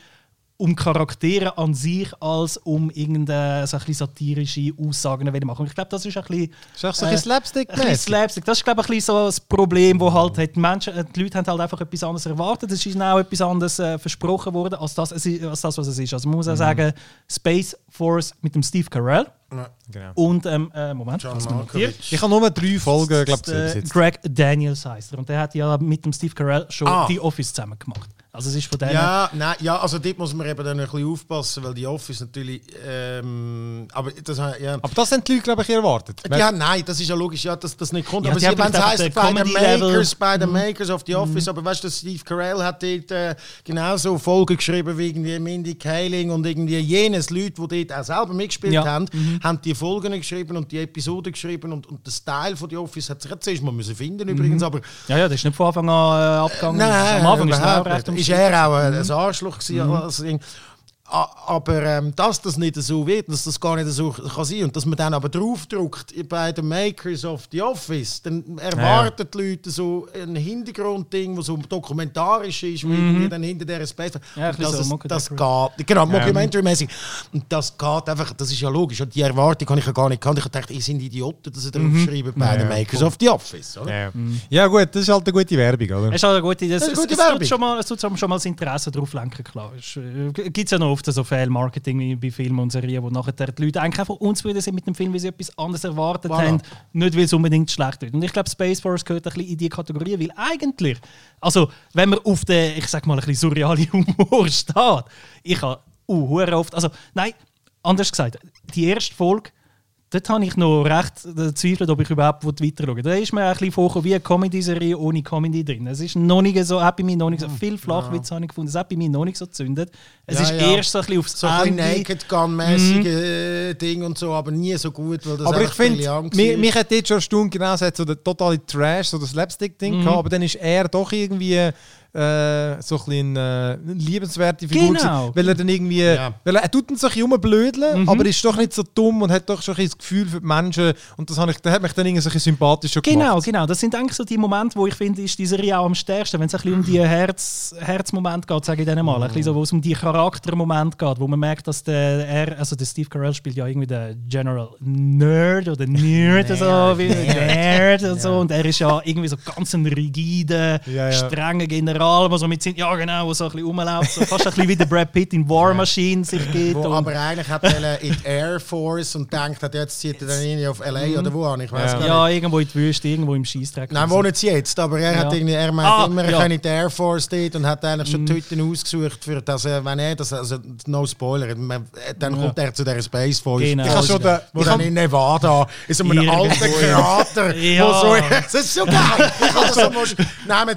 um Charaktere an sich, als um irgendeine so ein satirische Aussagen zu machen. Und ich glaube, das ist ein bisschen... ist auch so äh, ein slapstick ein bisschen Slapstick. Das ist, glaube ich, ein bisschen so das Problem, wo halt. Die, Menschen, äh, die Leute haben halt einfach etwas anderes erwartet. Es ist ihnen auch etwas anderes äh, versprochen worden, als das, als das, was es ist. Also man muss auch sagen, Space Force mit dem Steve Carell Genau. und, ähm, äh, Moment. Ich habe nur drei Folgen, glaube ich, Äh, jetzt. Greg Daniels heißt er. Und der hat ja mit dem Steve Carell schon Ah. die Office zusammen gemacht. Also es ist von denen... Ja, nein, ja, also dort muss man eben dann ein bisschen aufpassen, weil die Office natürlich. Ähm, aber das, ja. Aber das sind die Leute, glaube ich, erwartet. Ja, nein, das ist ja logisch, ja, dass das nicht kommt. Ja, aber sie, haben wenn es heisst, einfach bei den Makers, bei den Makers of the Office, aber weißt du, Steve Carell hat dort äh, genauso Folgen geschrieben wie irgendwie Mindy Kaling und irgendwie jenes Leute, die dort auch selber mitgespielt Ja. haben, haben die Folgen geschrieben und die Episoden geschrieben und, und der Style von The Office hat sich jetzt zuerst mal müssen finden übrigens, aber ja, ja, das ist nicht von Anfang an äh, abgegangen. Nein, Am Anfang ist es Ist er auch ein, Arschloch gewesen, als Ding. Aber ähm, dass das nicht so wird, dass das gar nicht so kann sein und dass man dann aber draufdruckt bei den Makers of the Office, dann erwarten die Leute so ein Hintergrundding, das so dokumentarisch ist, wie irgendwie dann hinter dieser Space. Mhm. Ja, Und das, so ist- das geht, genau, Mockumentary-mäßig. Und das geht einfach, das ist ja logisch. Und die Erwartung habe ich ja gar nicht gehabt. Ich dachte, ihr seid Idioten, dass sie draufschreiben bei den Ja, Makers of the Office. Oder? Ja. ja, gut, das ist halt eine gute Werbung, oder? Es ist halt eine gute, das, Das ist es, eine gute es, tut Werbung. schon mal, es tut schon mal das Interesse drauf lenken, klar. Es äh, gibt ja noch oft so Fail-Marketing wie bei Filmen und Serien, wo nachher die Leute eigentlich einfach unzufrieden sind mit dem Film, weil sie etwas anderes erwartet Voilà. haben, nicht weil es unbedingt schlecht wird. Und ich glaube, Space Force gehört ein bisschen in diese Kategorie, weil eigentlich, also wenn man auf den, ich sag mal, ein bisschen surreale Humor steht, ich habe uh, oft, also nein, anders gesagt, die erste Folge, dort habe ich noch recht gezweifelt, ob ich überhaupt weiter schaue. Da ist mir ein bisschen vorgekommen wie eine Comedy-Serie ohne Comedy drin. Es ist noch nicht so, hat bei mir noch nicht so viel Flachwitz habe ich gefunden, es hat bei mir noch nicht so gezündet. Es Ja, ist ja. erst so ein bisschen aufs So ein. Naked Gun-mäßige äh, Ding und so, aber nie so gut, weil das Aber ich finde, mich, mich hat jetzt schon eine Stunde genau so, hat so der totale Trash, so das Slapstick-Ding Mhm. gehabt, aber dann ist er doch irgendwie äh, so ein bisschen äh, eine liebenswerte Figur Genau. gewesen, weil er dann irgendwie, Ja. weil er, er tut ihn so ein bisschen rumblödeln, Mhm. aber ist doch nicht so dumm und hat doch schon ein bisschen das Gefühl für die Menschen und das, habe ich, das hat mich dann irgendwie so ein bisschen sympathischer Genau, gemacht. genau. Das sind eigentlich so die Momente, wo ich finde, ist die Serie auch am stärksten, wenn es ein bisschen um die Herz, Herzmoment geht, sage ich dann mal. Ein bisschen so, wo es um die Charaktermoment geht, wo man merkt, dass der, er, also der Steve Carell spielt ja irgendwie der General Nerd oder Nerd, oder so, wie Nerd und so. Und er ist ja irgendwie so ganz ein rigider, Ja, ja. strenger General, der so mit seinen, ja genau, wo so ein bisschen rumläuft, so fast ein bisschen wie der Brad Pitt in War Machine sich geht. Wo aber eigentlich hat er in die Air Force und denkt, hat, jetzt zieht er dann irgendwie auf L.A. oder wo an, ich weiß Ja. gar ja, nicht. irgendwo in die Wüste, irgendwo im Schießtreck. Nein, wohnen sie jetzt, aber er, hat Ja. irgendwie, er meint Ah, immer, er ja. kann in die Air Force dort und hat eigentlich schon die Hütten ausgesucht, für das, er- wenn er das, also no Spoiler, man- dann kommt er zu der Space Force, Genau. Ich habe schon den, wo ich dann in Nevada, in so einem alten ja. Krater, Ja. wo so, das ist so geil, ich kann das so,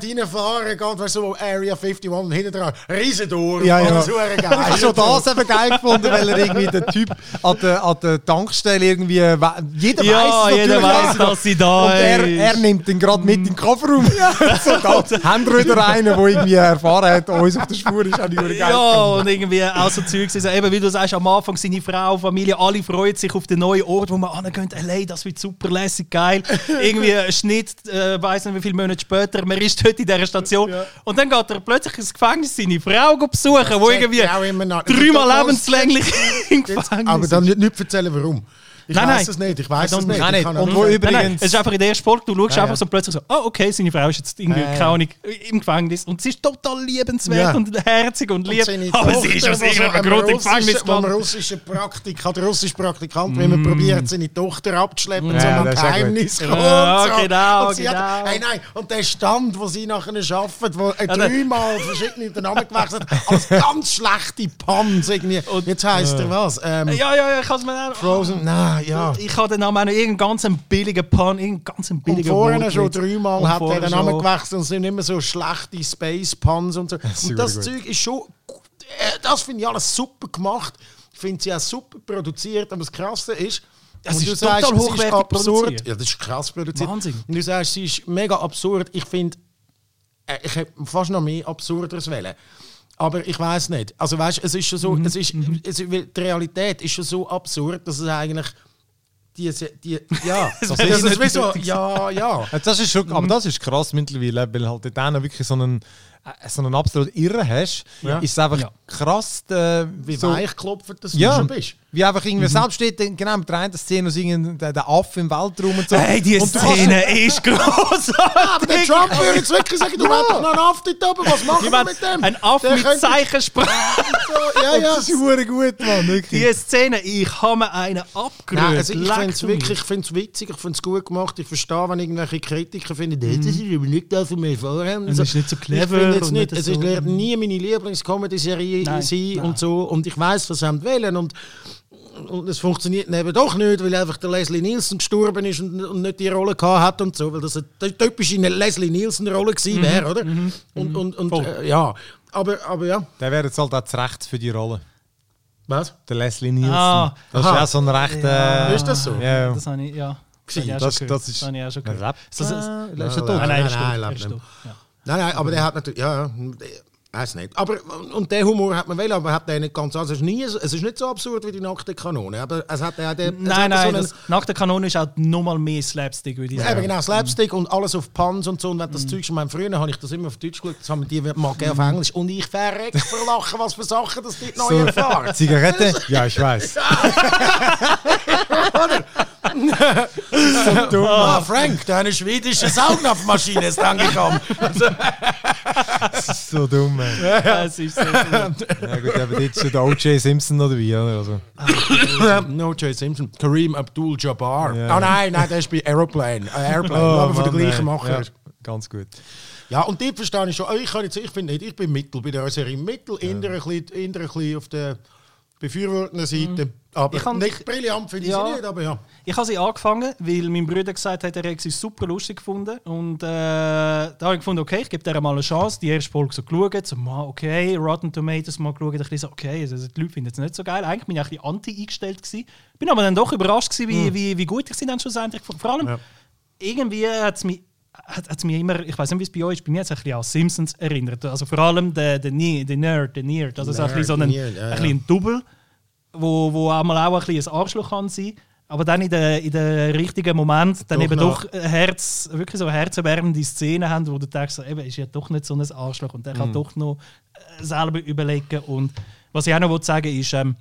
neben reinfahren, geht, weißt so Area 51 und hinten dran, Riesendorf, Ja, ja. Ich habe schon das eben geil gefunden, weil er irgendwie der Typ an der, an der Tankstelle irgendwie. we- Jeder Ja, weiß es jeder natürlich, weiss, dass sie da Und er, ist. er nimmt ihn gerade mit in den Kofferraum. so, da haben wir wieder einen, der irgendwie erfahren hat, uns auf der Spur ist. Auch nicht geil Ja, gefunden. und irgendwie auch so Zeug. Also eben, wie du sagst, am Anfang seine Frau, Familie, alle freuen sich auf den neuen Ort, wo man angehen. Allein, das wird super lässig, geil. irgendwie ein Schnitt, äh, weiß nicht wie viele Monate später, man ist dort in dieser Station. Und dann geht er plötzlich ins Gefängnis seine Frau besuchen, irgendwie die noch- dreimal lebenslänglich im Gefängnis aber dann nicht, nicht erzählen, warum. Ich Nein, weiß nein. es nicht, ich weiß es nicht. Nein, Ich nicht. kann Und wo nicht- übrigens- Nein, nein, es ist einfach in der ersten Folge, du schaust Ja, einfach ja. so plötzlich so, oh okay, seine Frau ist jetzt irgendwie, keine Ahnung, im Gefängnis und sie ist total liebenswert Ja. und herzig und lieb, seine aber Tochter, sie ist aus irgendeinem am Grund im Gefängnis gelandet. russischen Praktik, hat der russische Praktikant, wenn man probiert, seine Tochter abzuschleppen, Ja, so ein Geheimnis kommt. Ja, so. genau, und sie genau. Hat, hey, nein, und der Stand, wo sie nachher arbeitet, wo er der- dreimal verschiedene Namen gewechselt hat, als ganz schlechte Pans irgendwie. Jetzt heisst er was? Ähm, Ja, ja, ja, ich kann es mir auch... Frozen? Nein, ja. Ich habe den Namen auch noch irgendeinen ganz billigen Pun, irgendeinen ganz Und billigen vorher schon Wortwitz. dreimal Und hat er den Namen schon. gewechselt und es sind immer so schlechte Space Puns und so. Und das super Zeug ist schon. äh, Das finde ich alles super gemacht. Ich finde sie auch super produziert, aber das Krasse ist. Das und ist sagst, total es ist hochwertig absurd. produziert. Ja, das ist krass produziert. Wahnsinn. Und du sagst, sie ist mega absurd. Ich finde, äh, ich hätte fast noch mehr Absurderes wählen. Aber ich weiß nicht. Also weißt, es ist schon so, Mhm, es ist, es, ist- weil die Realität ist schon so absurd, dass es eigentlich diese, die, ja, das, wäre ist, so, ja, ja. Ja, Das ist schon, aber das ist krass mittlerweile, weil halt dann wirklich so einen, so einen absolut Irre hast, Ja. ist es einfach Ja. krass, äh, Wie so, weich klopft das ja, du schon bist. wie einfach irgendwie selbst steht, genau mit der einen Szene aus irgendeinem der, der Affe im Weltraum und so. Hey, die und Szene ist großartig. Aber der Trump würde jetzt wirklich sagen, du hast doch noch einen Affe dort oben, was machen Ich wir mit dem? ein Affe mit könnte- Zeichensprache. So, ja, ja. Das ist hure gut, Mann, wirklich. Die Szene, ich habe mir einen abgerührt. Nein, also ich finde es wirklich ich find's witzig, ich finde es gut gemacht. Ich verstehe, wenn irgendwelche Kritiker finden, das ist aber nicht das, was wir vorhaben. Es ist nicht so clever Ich finde jetzt und nicht, nicht es so- ist wird nie meine Lieblings-Comedy-Serie sein nein. und so. Und ich weiß, was sie wollen. Und, und es funktioniert eben doch nicht, weil einfach der Leslie Nielsen gestorben ist und, und nicht die Rolle gehabt hat und so. Weil das eine typische Leslie Nielsen-Rolle gewesen wäre, oder? Und, und, und Voll. äh, ja. Aber, aber ja. Der wäre jetzt halt auch zu Recht für die Rolle. Was? Der Leslie Nielsen. Ah. das ist ja so ein recht. Ja. Äh, Ist das so? Ja. Das habe ich, ja. Das, habe ich auch Das, schon das gehört. ist. habe ich auch schon Ein gehört. Rap. Das ist- Äh, ist er Nein, tot? Nein, nein, er ist Nein, tot, nein, er lebt ist nicht. tot, ja. Nein, Nei, nei, men det her, ja, ja. Weiß nicht. Aber, und der Humor hat man will, aber hat der nicht ganz. Also es, ist nie, es ist nicht so absurd wie die nackte Kanone. Aber es hat ja der. es Nein, hat so nein, einen- das, nach der Kanone ist auch nochmal mehr Slapstick, würde ich Ja, sagen. eben genau, Slapstick und alles auf Puns und so. Und wenn das Zeug schon mal früher habe ich das immer auf Deutsch geschaut, das haben die mag ich auf Englisch. Und ich verreck vor Lachen, was für Sachen das dort neu So, erfahren. Zigarette? Ja, ich weiß. Ah, Frank, deine schwedische Saugnapfmaschine ist angekommen. so dumm, ey. Es ist so gut. Ja gut, aber jetzt ist der O.J. Simpson noch dabei, oder? Also, no, Simpson. Kareem Abdul-Jabbar. Ja. Oh nein, nein, der ist bei Aeroplane. Äh, Airplane, aber von der Mann, gleichen. Macher. Ja, ganz gut. Ja, und die verstehe ich schon. Ich, kann jetzt, ich finde nicht, ich bin Mittel bei der Serie. Mittel, eher, ein bisschen, eher ein bisschen auf der befürwortenden Seite. Aber Ich nicht brillant finde ich Ja. sie nicht, aber ja. Ich habe sie angefangen, weil mein Bruder gesagt hat, er hätte sie super lustig gefunden. Und äh, da habe ich gefunden, okay, ich gebe der mal eine Chance. Die erste Folge so geschaut, so, mal, okay, Rotten Tomatoes mal geschaut. Ich bisschen so, okay, also, die Leute finden es nicht so geil. Eigentlich bin ich ein bisschen anti eingestellt. Gewesen. Bin aber dann doch überrascht, gewesen, wie, wie, wie gut ich sie dann schlussendlich fand. Vor allem, Ja. irgendwie hat es mich hat, hat's mich immer, ich weiß nicht, wie es bei euch ist, bei mir hat es ein bisschen an Simpsons erinnert. Also vor allem der, der, Ne- der Nerd, der Nerd. Also so ein bisschen so ein, Nerd, ja, ein, bisschen ein Double, wo, wo einmal auch ein bisschen ein Arschloch kann sein aber dann in den in der richtigen Moment dann Doch eben noch. doch Herz, wirklich so herzerwärmende Szenen haben, wo du denkst, eben, ist ja doch nicht so ein Arschloch und der Mhm. kann doch noch äh, selber überlegen. Und was ich auch noch will sagen ist, ähm,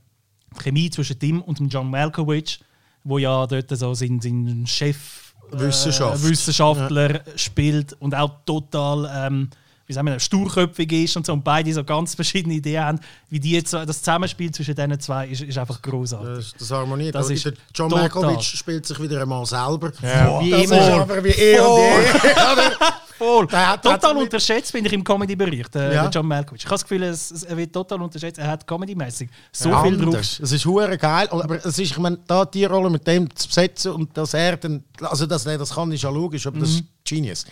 die Chemie zwischen Tim und dem John Malkovich, wo ja dort so sein, sein Chef äh, Wissenschaft. Wissenschaftler spielt und auch total ähm, wie sagen wir, sturköpfig ist und so und beide so ganz verschiedene Ideen haben, wie die jetzt, das Zusammenspiel zwischen diesen zwei ist, ist einfach großartig. Das, das harmoniert. Das ist John. Malkovich spielt sich wieder einmal selber. Ja. Wie Das immer. ist aber wie er und je. Voll. Hat- total unterschätzt, finde ich, im Comedy-Bereich, der, Ja. John Malkovich. Ich habe das Gefühl, es, es, er wird total unterschätzt. Er hat Comedy-mäßig so viel drauf. Es ist hure geil, aber es ist, ich meine, da die Rolle mit dem zu besetzen und dass er dann, also dass er das kann, ist ja logisch, aber das ist Genius.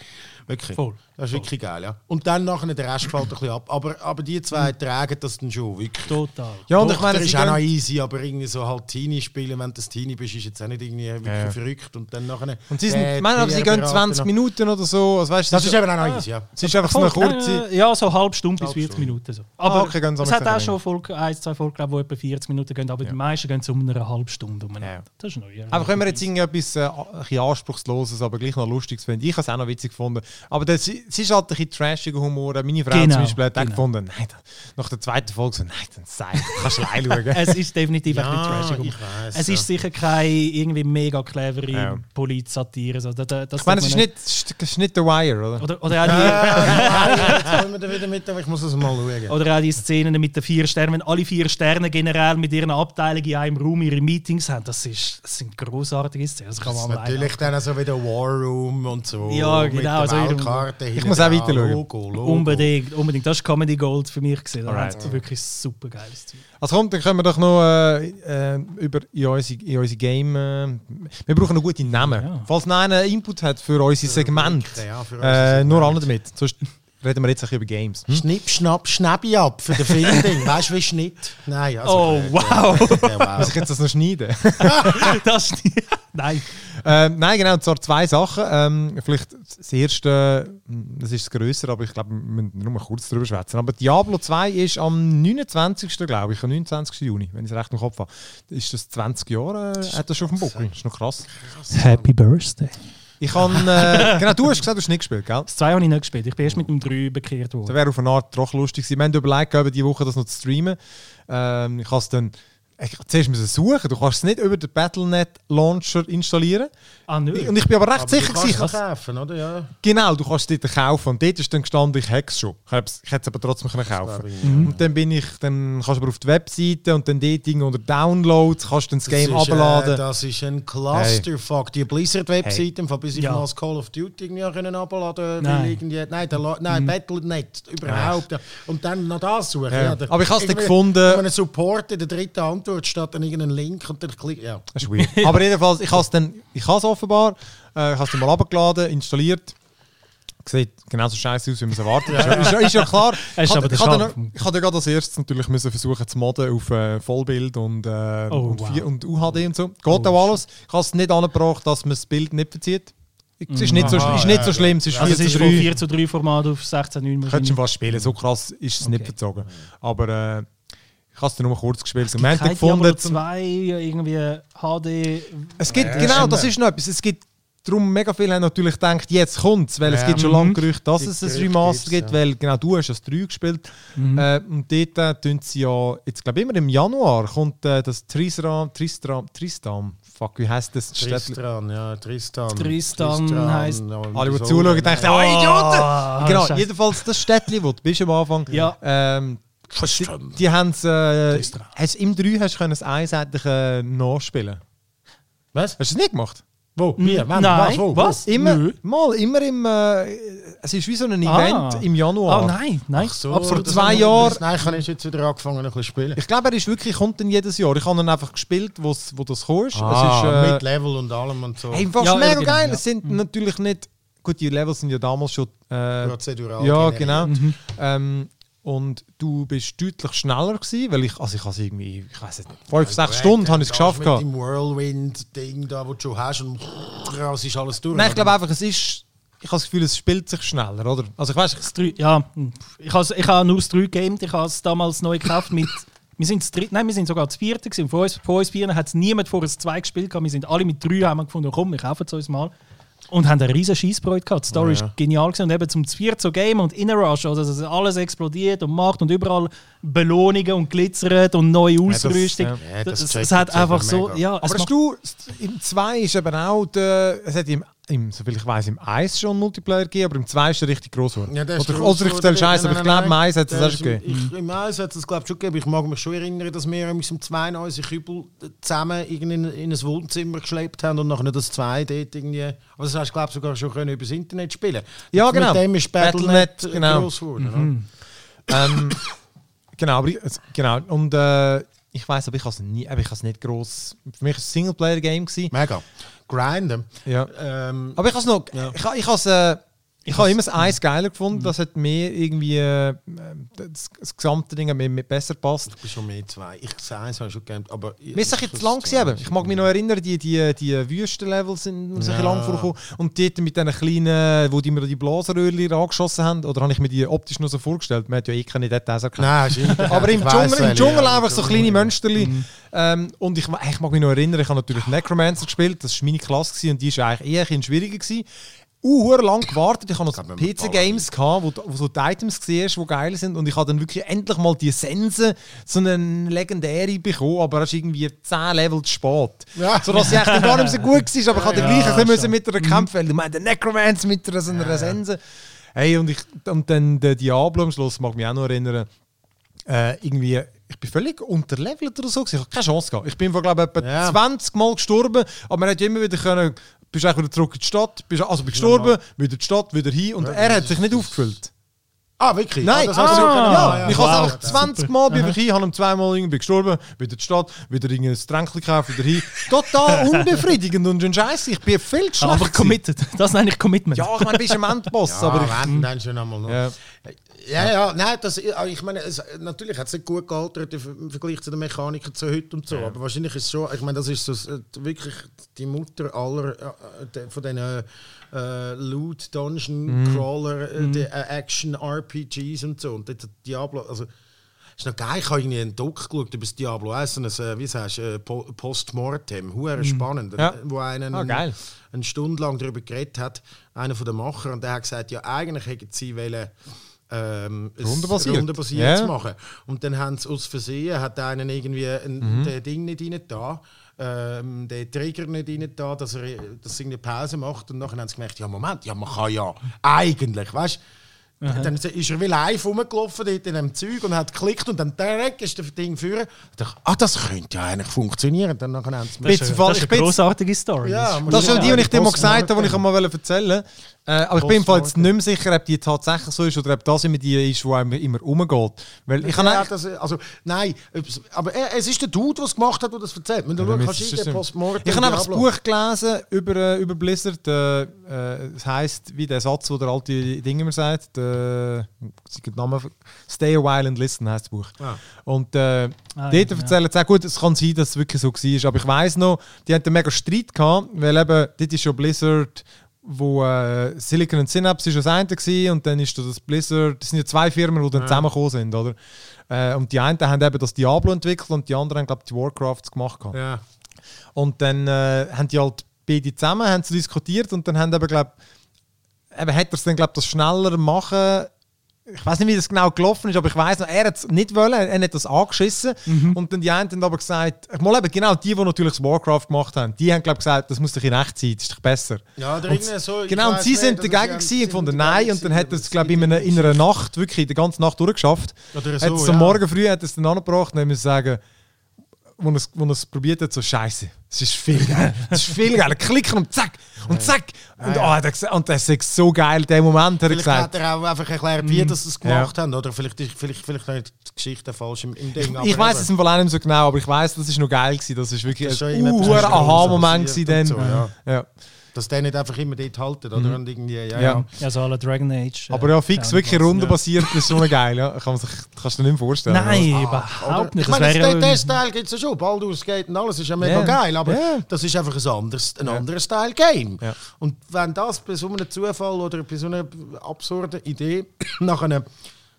Wirklich. Voll. Das ist wirklich geil, ja. Und dann nachher der Rest fällt ein bisschen ab. Aber, aber die zwei tragen das dann schon, wirklich. Total. Ja, und Tochter ich meine, ist sie auch noch easy, aber irgendwie so halt Teenie spielen, wenn du das Teenie bist, ist jetzt auch nicht irgendwie wirklich Ja. verrückt. Und dann nachher... und sie, sind, der ich meine, aber sie gehen Berater 20 noch- Minuten oder so. Also, weißt, Das es ist eben auch noch easy, ja. es ist einfach so eine Voll, kurze... äh, ja, so eine halbe Stunde bis Halbe 40 Stunde. Minuten. So. Aber okay, gehen sie es hat auch schon Folge, ein, zwei Folgen, glaub, die etwa 40 Minuten gehen, aber die meisten gehen so um eine halbe Stunde umeinander. Ja. Das ist neu. Ja. Aber können wir jetzt irgendetwas äh, ein bisschen Anspruchsloses, aber gleich noch Lustiges finden? Ich habe es auch noch witzig gefunden. Aber das, es ist halt ein bisschen trashiger Humor. Meine Frau Genau, zum Beispiel hat genau. gefunden, nein, da- nach der zweiten Folge so, nein, dann sei, kannst du schauen. es ist definitiv ein Ja, bisschen trashig. ich weiss, es ja. ist sicher keine irgendwie mega clevere Ja. Polit-Satire. So, da- da- das Ich meine, es ist man nicht, es ist nicht The Wire, oder? Oder, oder, auch die, Ja, jetzt wir da wieder mit, aber ich muss das mal schauen. oder auch die Szenen mit den vier Sternen, wenn alle vier Sterne generell mit ihren Abteilungen in einem Raum ihre Meetings haben, das, ist, das sind großartige Szenen. Das kann Das ist man natürlich dann so wieder War Room und so. Ja, genau, Weltkarte Ich muss auch weiter schauen. Logo, Logo. Unbedingt, unbedingt. Das ist Comedy Gold für mich. Gewesen. Da Alright. hat's wirklich super geiles Zeug. Also kommt, dann können wir doch noch äh, äh, über in unsere, in unsere Game. Äh, wir brauchen noch gute Namen. Ja. Falls noch einer Input hat für unser Segment, Ja, für unser äh, nur Segment. alle damit. Sonst reden wir jetzt ein bisschen über Games. Hm? Schnipp, schnapp, schnäbi ab für den Filmding. weißt du, wie Schnitt? Nein, also. Oh, äh, wow. äh, äh, Muss wow. ich jetzt das noch schneiden? das ist nicht- Nein. ähm, nein, genau, und zwar zwei Sachen. Ähm, vielleicht das erste, hm, das ist das Größere, aber ich glaube, wir müssen nur mal kurz darüber schwätzen. Aber Diablo 2 ist am 29. glaube ich, am 29. Juni, wenn ich es recht im Kopf habe. Ist das 20 Jahre? Äh, hat das schon auf dem Buckel? Das ist noch krass. Happy Birthday. Ich kann, äh, genau, du hast gesagt, du hast nicht gespielt, gell? Das 2 habe ich nicht gespielt. Ich bin erst mit dem 3 bekehrt Das worden. wäre auf eine Art doch lustig gewesen. Wir haben überlegt, über diese Woche das noch zu streamen. Ähm, ich habe es dann zuerst müssen suchen. Du kannst es nicht über den Battlenet Launcher installieren. Ah, nö. Und ich bin aber recht Aber sicher du kannst es kaufen, oder? Ja. Genau, du kannst es dort kaufen. Und dort ist dann gestanden, ich hätte es schon. Ich, hätte es aber trotzdem können kaufen ich, Und dann bin ich, dann kannst du aber auf die Webseite und dann dort unter Downloads kannst du dann das Game ist, abladen. Äh, das ist ein Clusterfuck. Die Blizzard-Webseite, hey. bis ich Ja. mal das Call of Duty irgendwie können abladen Nein. irgendwie, Nein, der nein Battle.net überhaupt. Und dann noch das suchen. Ja. Aber ich hab's dann irgendwie- gefunden- Wenn man Support in der dritten Antwort statt dann irgendeinen Link und dann klick. Ja. Das ist weird. Aber jedenfalls, ich habe es dann, ich habe es offenbar, äh, ich habe es mal abgeladen, installiert. Sieht genauso scheiße aus, wie man es erwartet. Ist, ja, ist, ja- ist ja klar. Ich hatte- hatte gerade als erstes natürlich müssen versuchen zu modden auf äh, Vollbild und, äh, Oh, und, wow. vier- und UHD und so. Geht auch alles. Ich habe es nicht angebracht, dass man das Bild nicht verzieht. Es ist nicht, so, Aha, ist nicht ja, so schlimm, es ist Also 4 es ist zu von 3. 4 zu 3 Format auf 16 9 Könntest du fast spielen, so krass ist es nicht Okay. verzogen. Aber äh, ich habe es nur kurz gespielt. Es gibt Diablo gefunden, 2, irgendwie HD. Es gibt, Ja, genau, das ist noch etwas. Es gibt darum mega viele haben natürlich gedacht, jetzt kommt es, weil es Ja. gibt schon Mhm. lange Gerüchte, dass es ein Remaster gibt, ja. weil genau du hast das 3 gespielt. Mhm. Äh, und dort äh, tun sie ja, jetzt glaube ich immer im Januar kommt äh, das Trisram, Tristram, Tristam, fuck, wie heißt das? Städtli- Tristan, ja, Tristan. Tristan heisst- ja, Alle, die so- zuschauen, denken, oh, Idioten! genau, Scheiße. jedenfalls das Städtli, wo du bist am Anfang, Ja. ähm, die, Tristan. die haben es, äh, Tristan. hast, im 3 hast du können es einseitig äh, nachspielen. Was? Hast du es nicht gemacht? Wo? Wie? Wann? Nein, Was? Wo? was? Immer, Nö. mal, immer im, äh, es ist wie so ein Ah. Event im Januar. Ah, nein, nein. Ach so, Ab vor das zwei Jahren- das- Nein, ich habe jetzt wieder angefangen, ein bisschen zu spielen. Ich glaube, er ist wirklich, kommt dann jedes Jahr. Ich habe ihn einfach gespielt, wo's, wo das kam. Ah, es ist, mit Level und allem und so. äh, hey, fast Ja, mega genau, geil. ja. Es sind natürlich nicht, gut, die Levels sind ja damals schon, äh, Prozedural. ja, genau. Mhm. Ähm, und du bist deutlich schneller gewesen, weil ich, also ich habe es irgendwie, ich weiß nicht, fünf, Ja, sechs Stunden habe ich es geschafft. Mit gehabt. dem Whirlwind-Ding da, wo du schon hast und raus ist alles durch. Nein, ich glaube einfach, es ist, ich habe das Gefühl, es spielt sich schneller, oder? Also ich weiß, drei, ja, ich habe ich ha nur das 3 gegamed. Ich habe es damals neu gekauft mit. Wir sind das dritte, nein, wir sind sogar das vierte gewesen. Von uns, von uns Vieren hat es niemand vor uns zwei gespielt. gehabt. Wir sind alle mit drei haben wir gefunden, komm, wir kaufen es uns mal. Und haben eine riesen Scheissfreude gehabt. Die Story Ja. ist genial gewesen. Und eben zum Viert so Game und Inner Rush, also dass alles explodiert und macht und überall Belohnungen und glitzert und neue das- Ausrüstung. ja. Ja, das das, es hat einfach so, ja, Aber es hast du, im 2 ist eben auch, der, es hat im, im, soviel ich weiß, im 1 schon Multiplayer gegeben, aber im 2 ist er richtig groß geworden. Ja, oder, gross oder ich erzähle. Scheiße, aber ich glaube, im 1 hat es auch schon gegeben. Ich, Im Eis hat es glaube schon gegeben. Ich mag mich schon erinnern, dass wir uns im 2 unsere Kübel zusammen in, in ein Wohnzimmer geschleppt haben und nachher das 2 dort irgendwie... Aber das hast du glaube sogar schon können übers Internet spielen Ja, genau. Mit dem ist Battlenet, Battlenet, äh, genau. gross geworden. ähm, genau, aber ich, also, genau. Und äh, ich weiß, aber ich habe es nie, aber ich habe es nicht groß. Für mich war es ein Singleplayer-Game. Mega. Grinden. Ja. Ähm, Aber ich habe es noch. Ja. Ich, ha- ich habe es. Äh, ich habe immer das Eis geiler gefunden. Das hat mir irgendwie äh, das, das gesamte Ding hat mir, mir besser passt. ich bin schon mehr zwei. Ich sage es, habe ich schon gegamed, aber... Mir ist jetzt lang gewesen. Ich mag mich noch erinnern, die, die, die Wüstenlevel sind Ja. lang vorgekommen. Und dort mit diesen kleinen, wo die mir die Blasenröhrchen angeschossen haben, oder habe ich mir die optisch nur so vorgestellt? Man hat ja eh keine Details erkannt. Nein. Aber im Dschungel, im Dschungel ja, einfach so kleine. Mönsterli. Ähm, und ich, ich mag mich noch erinnern, ich habe natürlich Necromancer gespielt, das war meine Klasse gewesen, und die war eigentlich eher ein bisschen schwieriger. Gewesen. Uh, lang gewartet. Ich habe noch PC-Games gehabt, wo, wo so die Items siehst, die geil sind. Und ich habe dann wirklich endlich mal die Sense, so eine legendäre bekommen, aber erst irgendwie 10 Level zu spät. Ja. Sodass sie eigentlich gar nicht so gut war, aber ich hatte Ja, gleich ein bisschen mit einer kämpfen. weil Ich meine, der Necromancer mit einer, so einer Sense. Hey, und, ich, und dann der Diablo am Schluss, mag mich auch noch erinnern, äh, irgendwie, ich bin völlig unterlevelt oder so. Ich habe keine Chance gehabt. Ich bin, vor, glaube ich, etwa Ja. 20 Mal gestorben, aber man hat ja immer wieder können, bist eigentlich wieder zurück in die Stadt, bist, also bin gestorben, wieder in die Stadt, wieder hin und er hat sich nicht aufgefüllt. Ah, wirklich? Nein, ah, das ah, ja, können- ich wow. habe einfach 20 Mal bin ich hin, habe ihm zweimal irgendwie gestorben, wieder in die Stadt, wieder irgendein Tränkchen gekauft, wieder hin. Total unbefriedigend und ein Scheiße. Ich bin viel zu schlecht. aber committed. Das nenne ich Commitment. Ja, ich meine, du bist am Endboss, Ja, aber aber ich, wenn, dann schon einmal noch. Ja. Ja, ja, nein, das, ich meine, es, natürlich hat es nicht gut gealtert im Vergleich zu den Mechanikern zu heute und so, aber wahrscheinlich ist es schon, ich meine, das ist so, äh, wirklich die Mutter aller äh, de- von diesen äh, Loot, Dungeon, Crawler, äh, die, äh, Action, RPGs und so. Und dort Diablo, also, ist noch geil, ich habe irgendwie einen Doc geschaut über das Diablo 1, so ein, äh, wie sagst du, äh, Po- Postmortem, hure spannend, Ja. wo einen Ah, geil. eine Stunde lang darüber geredet hat, einer von den Machern, und der hat gesagt, ja, eigentlich hätten sie wollen, ähm, es Rundenbasiert. rundenbasiert Ja. zu machen. Und dann haben sie aus Versehen, hat einen irgendwie ein, Mhm. der Ding nicht rein da, ähm, der Trigger nicht rein da, dass er dass er eine Pause macht und nachher haben sie gemerkt, ja Moment, ja man kann ja eigentlich, weißt dann ist er wie live rumgelaufen dort in dem Zeug und hat geklickt und dann direkt ist das Ding führen. Ich dachte, ah, das könnte ja eigentlich funktionieren. Dann nachher haben sie Das das ist eine grossartige Story. Ja, Das ist- schon die, die ich dir mal gesagt habe, die ich einmal erzählen wollte. Äh, aber ich bin im Fall jetzt nicht mehr sicher, ob die tatsächlich so ist oder ob das immer die ist, die einem immer umgeht. Weil ich habe ja, eigentlich- das, also, nein, aber er, es ist der Dude, der es gemacht hat, der das erzählt. Wenn du Ja, schaust, kannst ist du es den. Postmortem Ich habe einfach das. Buch gelesen über, äh, über Blizzard. Äh, äh, es heisst, wie der Satz, wo der alte Ding immer sagt, äh, ich den Namen, Stay a while and listen heisst das Buch. Ah. Und äh, Ah, dort ja, erzählen sie auch, gut, es kann sein, dass es wirklich so war. Aber ich weiß noch, die hatten einen mega Streit gehabt, weil eben, dort ist schon Blizzard wo äh, Silicon und Synapse ist das eine gewesen, und dann ist da das Blizzard, das sind ja zwei Firmen, die dann Ja. zusammengekommen sind, oder? Äh, und die einen haben eben das Diablo entwickelt und die anderen haben, glaube ich, die Warcrafts gemacht. Ja. Und dann äh, haben die halt beide zusammen haben sie diskutiert und dann haben eben, glaube eben hat er es dann, glaube das schneller machen. Ich weiß nicht, wie das genau gelaufen ist, aber ich weiß noch, er hat es nicht wollen, er hat das angeschissen. Und dann die einen haben aber gesagt, ich mal eben genau die, die natürlich das Warcraft gemacht haben, die haben, glaube gesagt, das muss doch in echt sein, das ist doch besser. Ja, oder Und so, genau, und sie sind dagegen gewesen und gefunden, nein, und dann hat er es, glaube ich, in, einer- in einer Nacht, wirklich die ganze Nacht durchgeschafft. Oder hat so, ja. am Morgen früh hat es dann angebracht und dann müssen sagen, wo er es- wo es probiert hat, so Scheiße, es ist viel geil, es ist viel geil, klicken und zack, und zack. Und, Ja, oh, er gesagt- und das ist so geil, der Moment, hat er Vielleicht gesagt. hat er auch einfach erklärt, wie das sie es Mhm. Ja. gemacht haben. Oder vielleicht ist vielleicht, vielleicht die Geschichte falsch im, im Ding. Ich weiß es im Fall nicht so genau, aber ich weiß, das ist noch geil gewesen. Das ist wirklich Das ist ein Großes Aha-Moment gewesen so, ja. ja. Dass der nicht einfach immer dort haltet, oder? Und irgendwie, ja, Ja. ja. Ja, so alle Dragon Age. äh, Aber ja, fix, ja, wirklich rundenbasiert, das ist schon geil. Ja. Kann man sich, kannst du dir nicht vorstellen. Nein, Oder? überhaupt nicht. Ich meine, ja- den Style gibt es ja schon. Baldur's Gate und alles ist ja mega Ja. geil, aber Ja. das ist einfach ein anderes, ein anderer Style-Game. Ja. Und wenn das bei so einem Zufall oder bei so einer absurden Idee nach einem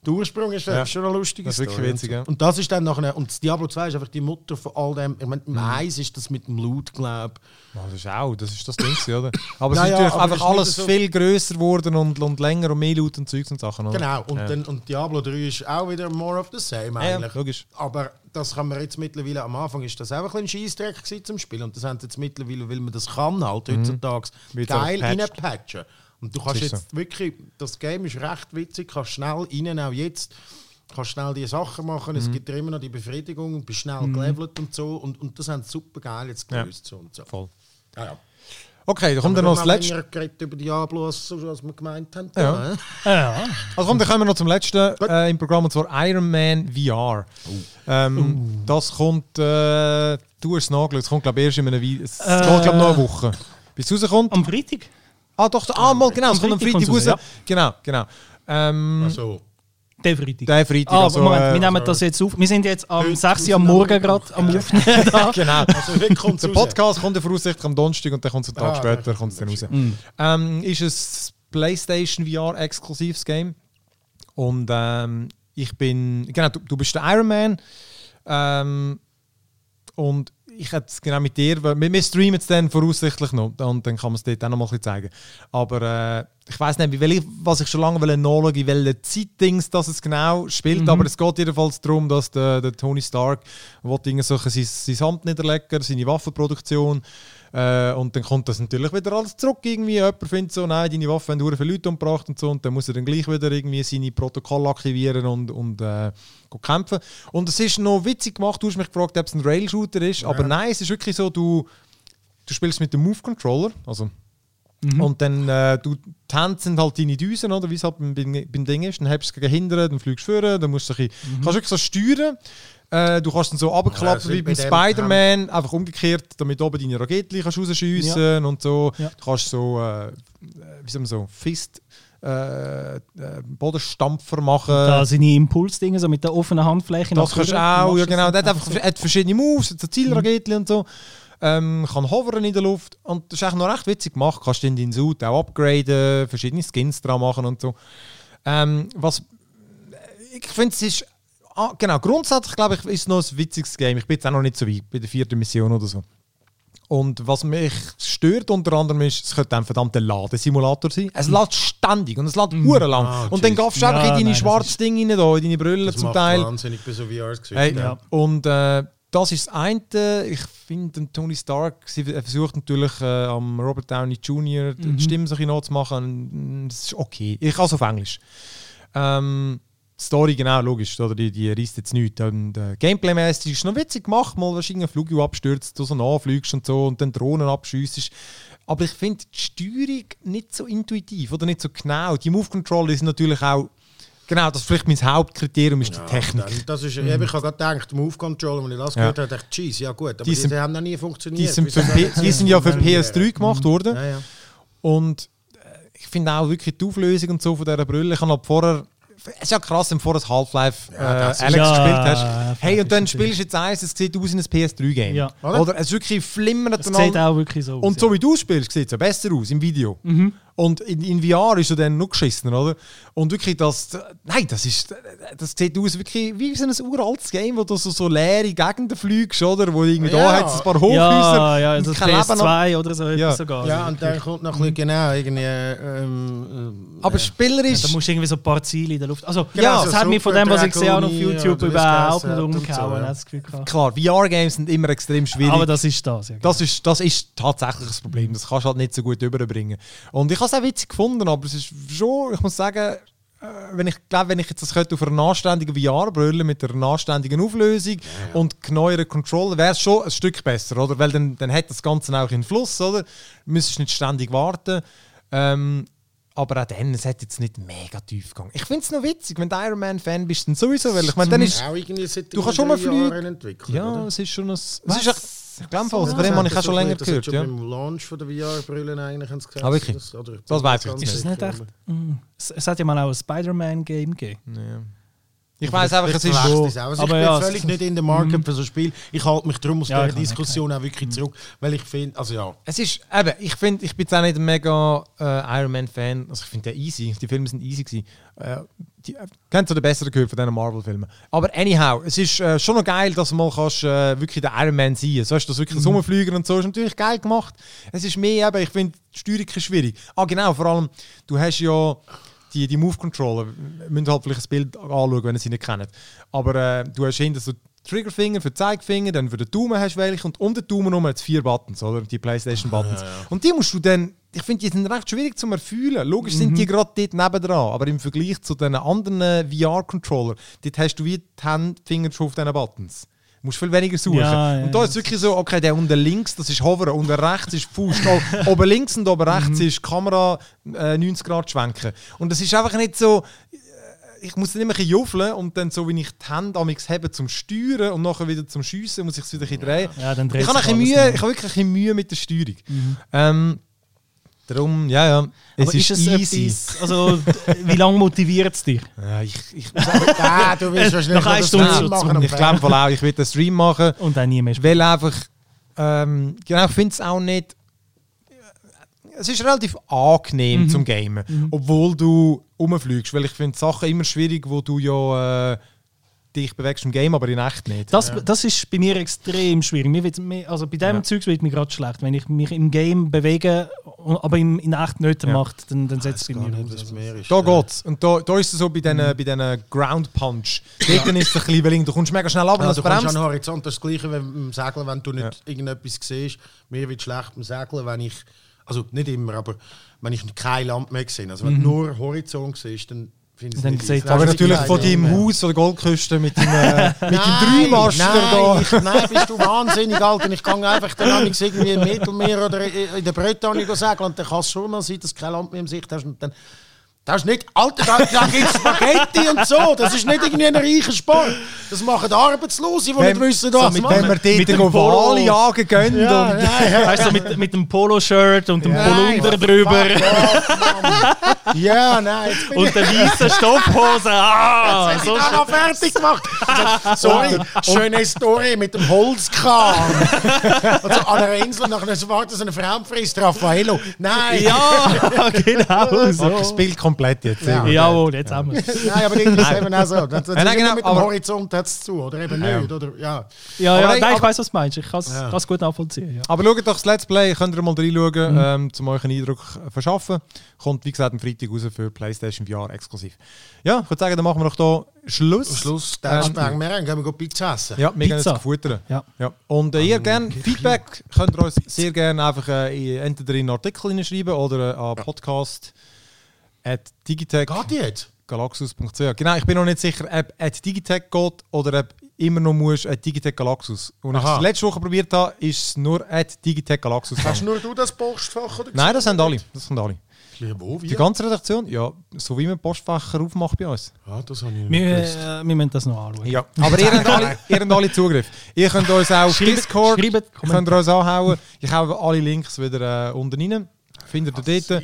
der Ursprung ist Ja. schon eine lustige Das ist wirklich Story. witzig, ja. Und das ist dann nachher, und das Diablo 2 ist einfach die Mutter von all dem. Ich meine, im Mhm. Ist das mit dem Loot, glaube Ja, das ist auch, das ist das Ding, oder? Aber es Ja, ist ja, natürlich einfach es ist alles so- viel grösser geworden und, und länger und mehr Loot und Zeugs und Sachen. Oder? Genau, und, ja. dann, und Diablo 3 ist auch wieder more of the same Ja, eigentlich. logisch. Aber das kann man jetzt mittlerweile, am Anfang ist das auch ein ein gewesen zum Spiel und das haben jetzt mittlerweile, weil man das kann halt heutzutage, Wird geil reinpatchen. Und du kannst ist jetzt wirklich, das Game ist recht witzig, kannst schnell rein, auch jetzt, kannst schnell die Sachen machen, Mhm. es gibt immer noch die Befriedigung und bist schnell gelevelt und so und, und das haben sie super geil jetzt Ja. gelöst. So und so. Voll. Ja, ja. Okay, dann kommt dann Wir noch das haben letzte. länger geredet über Diablo, als, als wir gemeint haben. Ja. Ja. Ja. Also komm, dann kommen wir noch zum letzten äh, im Programm, und zwar Iron Man VR. Ähm, Das kommt, äh, du hast es nachgeschaut, es kommt glaube ich erst in einer Weile, es Äh. geht glaube noch eine Woche. Bis es rauskommt. Am Freitag? Ah doch, ah mal, genau, es kommt am Freitag kommt's raus. Genau, genau. Ähm, Also, Der Freitag. Der Freitag, Ah, also, Moment, äh, wir nehmen das jetzt auf. Wir sind jetzt am Heute 6 Uhr am Morgen gerade am Aufnehmen. da. genau. also Der Podcast kommt ja voraussichtlich am Donnerstag und dann kommt es einen Tag Ah, später dann kommt es dann raus. Mhm. Ähm, ist ein PlayStation VR exklusives Game und ähm, ich bin genau du, du bist der Iron Man ähm, und ich hätte es genau mit dir, weil wir, streamen es dann voraussichtlich noch und dann kann man es dort auch noch mal ein bisschen zeigen. Aber äh, ich weiß nicht, welche, was ich schon lange will nachschauen, in welchen Zeitdings das es genau spielt, aber es geht jedenfalls darum, dass der, der Tony Stark will so sein, sein Amt niederlegen, seine Waffenproduktion äh, und dann kommt das natürlich wieder alles zurück irgendwie. Jemand findet so, nein, deine Waffen haben viele Leute umgebracht und so und dann muss er dann gleich wieder irgendwie seine Protokolle aktivieren und, und äh, kämpfen. Und es ist noch witzig gemacht, du hast mich gefragt, ob es ein Rail-Shooter ist, aber nein, es ist wirklich so, du, du spielst mit dem Move-Controller, also und dann, äh, du, die Hände sind halt deine Düsen, oder, wie es halt beim, beim Ding ist. Dann hebst du es gegen hinten, dann fliegst du vorne, dann musst du ein bisschen, kannst wirklich so steuern. Äh, du kannst dann so Ja, abklappen das wie beim Spider-Man, einfach umgekehrt, damit oben deine Raketen kannst rausschiessen und so. Ja. Du kannst so, äh, wie soll man so, Fist, äh, äh, Bodenstampfer machen. Da seine Impulsdinge, so mit der offenen Handfläche. Das kannst du auch, ja genau. Der hat einfach hat verschiedene Moves, hat so Zielraketen und so. Ähm, kann hovern in der Luft. Und das ist eigentlich noch recht witzig gemacht. Kannst in deinen Suit auch upgraden, verschiedene Skins dran machen und so. Ähm, was ich finde, es ist. Ah, genau, grundsätzlich glaube ich, ist es noch ein witziges Game. Ich bin jetzt auch noch nicht so weit, bei der vierten Mission oder so. Und was mich stört unter anderem ist, es könnte ein verdammter Ladesimulator sein. Es lädt ständig und es lädt mm. lang. Ah, und dann gaffst du einfach Ja, in deine nein, das schwarzes Ding rein, da, in deine Brille Das zum macht Teil. wahnsinnig bei so VRs Hey, Ja. Und äh, das ist das eine. Ich finde, Tony Stark sie er versucht natürlich äh, am Robert Downey Jr. die Stimme so ein bisschen nachzumachen. Das ist okay. Ich kann es auf Englisch. Ähm, Story, genau, logisch. Oder die, die reißt jetzt nichts. Und, äh, Gameplay-mäßig ist es noch witzig gemacht, mal wahrscheinlich ein Flug abstürzt, du so nachfliegst und so und dann Drohnen abschüssest. Aber ich finde die Steuerung nicht so intuitiv oder nicht so genau. Die Move-Control ist natürlich auch. Genau, das ist vielleicht mein Hauptkriterium ist die Technik. Dann, das ist, eben, ich habe gerade gedacht, Move Controller, wenn ich das gehört habe, dachte ich, Jeez, ja gut, aber Die die, sind- haben noch nie funktioniert. Die sind, P die sind ja für funktionieren? PS3 gemacht worden. Ja, ja. Und äh, ich finde auch wirklich die Auflösung und so von dieser Brille. Ich habe vorher, es ist ja krass, wenn du vor das Half-Life äh, Ja, Alex gespielt hast. Half-Life Hey, und dann spielst du jetzt eins, es sieht aus wie ein PS3-Game. Ja. Oder? Es ist wirklich flimmert Es sieht auch wirklich so aus. Und so wie du spielst, sieht es ja besser aus im Video. Und in, in VR ist er dann noch geschissen, oder? Und wirklich, das. Nein, das ist. Das sieht aus wirklich wie so ein uraltes Game, wo du so, so leere Gegenden fliegst, oder? Wo irgendwie da Ja. hat es ein paar Hochhäuser. ja, ja, und das noch. PS2 oder so Ja. etwas sogar. Ja, und dann kommt noch ein bisschen genau irgendwie. Ähm, Aber äh, spielerisch. Da musst du irgendwie so ein paar Ziele in der Luft. Also, Genau, ja, so das hat mich von dem, was ich gesehen habe auf YouTube, überhaupt nicht umgehauen. so, ja. Klar, VR-Games sind immer extrem schwierig. Aber das ist das. Ja. Das ist, das ist tatsächlich das Problem. Das kannst du halt nicht so gut überbringen. Und ich habe es auch witzig gefunden, aber es ist schon, ich muss sagen, äh, wenn ich glaube, wenn ich jetzt das könnte auf einer anständigen VR-Brille mit einer anständigen Auflösung und neueren Controller, wäre es schon ein Stück besser, oder? Weil dann, dann hat das Ganze auch in Fluss, oder? Müsstest nicht ständig warten. Ähm, aber auch dann, es hat jetzt nicht mega tief gegangen. Ich finde es noch witzig, wenn du Iron Man-Fan bist, dann sowieso, weil ich meine, dann ist... Du kannst schon mal fliegen. Ja, oder? es ist schon ein... Es Was? ist echt, ich glaube, von Ja, dem habe ich das auch schon länger das gehört, schon ja. beim Launch von der VR-Brillen eigentlich gesagt. Ah, wirklich? Das, Das weiß ich jetzt Ist es nicht echt? Mm. Es, es hat ja mal auch ein Spider-Man-Game gegeben. Ja. Ich weiß einfach, es ist so. Also Aber ich ja, bin völlig nicht in der Market für so ein Spiel. Ich halte mich darum aus Ja, dieser Diskussion auch wirklich zurück, weil ich finde, also ja, Es ist, eben, ich finde, ich bin jetzt auch nicht ein mega äh, Iron Man-Fan. Also ich finde den easy. Die Filme sind easy gewesen. Äh, die, äh, kennt so den besseren gehört von diesen Marvel-Filmen. Aber anyhow, es ist äh, schon noch geil, dass du mal kannst, äh, wirklich der Iron Man sein So hast du das wirklich mhm. Rumfliegen und so. Ist natürlich geil gemacht. Es ist mehr eben, ich finde, die Steuerung ist schwierig. Ah genau, vor allem, du hast ja die, die Move-Controller, müsst halt vielleicht ein Bild anschauen, wenn ihr sie nicht kennt. Aber äh, du hast hinten so Triggerfinger für den Zeigefinger, dann für den Daumen hast du welche und um den Daumen herum hat vier Buttons, oder? Die Playstation-Buttons. Und die musst du dann, ich finde, die sind recht schwierig zu erfüllen. Logisch sind die gerade dort nebendran, aber im Vergleich zu den anderen VR-Controllern, dort hast du wie die Hand, die Finger schon auf diesen Buttons. Musst viel weniger suchen. Ja, ja, und da ist es wirklich so, okay, der unten links, das ist Hovern, unten rechts ist Fuß, oben links und oben rechts ist Kamera äh, 90 Grad schwenken. Und das ist einfach nicht so, äh, ich muss dann immer ein juffeln und dann so, wie ich die Hände amigs habe zum Steuern und nachher wieder zum Schiessen, muss ich es wieder ein drehen. Ja, dann ich habe ein Mühe, ich habe wirklich ein Mühe mit der Steuerung. Ähm, darum, ja, ja, es Aber ist, ist, es easy. etwas, also wie lange motiviert es dich? Ja, ich, ich, ah, du willst wahrscheinlich Nach einer das Stunde Stream machen. ich glaube voll auch, ich will den Stream machen. Und dann nie mehr Weil einfach, ähm, genau, ich finde es auch nicht. Es ist relativ angenehm zum Gamen, obwohl du rumfliegst. Weil ich finde Sachen immer schwierig, wo du ja äh, dich bewegst im Game, aber in echt nicht. Das, das ist bei mir extrem schwierig. Mir wird's, mir, also bei dem Ja. Zeugs wird mir gerade schlecht. Wenn ich mich im Game bewege, aber im, in echt nicht Ja. macht, dann, dann setzt es bei mir nicht, aus. mehr ist. Da geht's. Und da, da ist es so bei diesen bei diesen Ground Punch. Dort ist es ein bisschen, du kommst mega schnell ab und Ja, das du kommst an bremst. Horizont, das ist das Gleiche wie beim Segeln, wenn du nicht irgendetwas siehst. Mir wird schlecht beim Segeln, wenn ich, also nicht immer, aber wenn ich kein Land mehr sehe. Also wenn du nur Horizont siehst, dann Dann easy. Aber natürlich von deinem. Haus oder Goldküste mit deinem, äh, mit Dreimaster nein, da. ich, nein, bist du wahnsinnig, Alter. Ich gehe einfach dann amigs irgendwie im Mittelmeer oder in der Bretagne segeln und dann kann es schon mal sein, dass du kein Land mehr im Sicht hast. Und dann, das ist nicht, Alter, da, da gibt es Spaghetti und so. Das ist nicht irgendwie ein reicher Sport. Das machen Arbeitslose, die nicht wissen, was mit, machen. wenn wir dort Mit dem Polo. Wale jagen gehen ja, und ja. Weißt du, mit, mit dem Polo-Shirt und dem Nein, Polunder drüber off. Ja, nein, jetzt und der weißen Stoffhose. Ah, ich so auch noch fertig gemacht. Also, sorry, schöne Story mit dem Holzkran. und so an einer Insel, nachher so wartet so eine Frau frisst Raffaello. Nein, Ja, genau so. das Bild komplett jetzt. Ja. Jawohl, jetzt haben wir es. Nein, aber das ist eben auch so. Das, das Nein, nein, genau, mit dem Horizont hat's zu, oder eben nicht. Oder, ja. Ja, ja, Aber- nein, ich weiß, was du meinst. Ich kann es Ja. gut nachvollziehen. Ja. Aber schaut doch das Let's Play, könnt ihr mal reinschauen, ähm, um euch einen Eindruck äh, verschaffen. Kommt, wie gesagt, am Freitag raus für PlayStation VR exklusiv. Ja, ich würde sagen, dann machen wir doch hier Schluss. Schluss, Ähm, dann sprengen wir rein, gehen wir gut Pizza essen. Ja, wir gehen Pizza. jetzt futtern. Ja. Ja. Und äh, ihr gerne Feedback könnt ihr uns sehr gerne einfach äh, in- entweder in einen Artikel hineinschreiben oder äh, an podcast at digitech Geht jetzt? galaxus.ch. Genau, ich bin noch nicht sicher, ob at Digitech geht oder ob immer noch muss at Digitech Galaxus. Und als ich es letzte Woche probiert habe, ist es nur at Digitech Galaxus. Hast nur du das Postfach? Oder Nein, das sind alle. Das sind alle. Ja, wo? Die ganze Redaktion, ja, so wie man Postfächer aufmacht bei uns. Ah, das habe ich nicht Wir, gewusst. äh, wir müssen das noch anschauen. Ja, aber ihr habt alle, ihr habt alle Zugriff. Ihr könnt uns auch auf Schreibt- Discord schreibt könnt ihr uns anhauen. Ich habe alle Links wieder äh, unten rein. Findet ihr dort.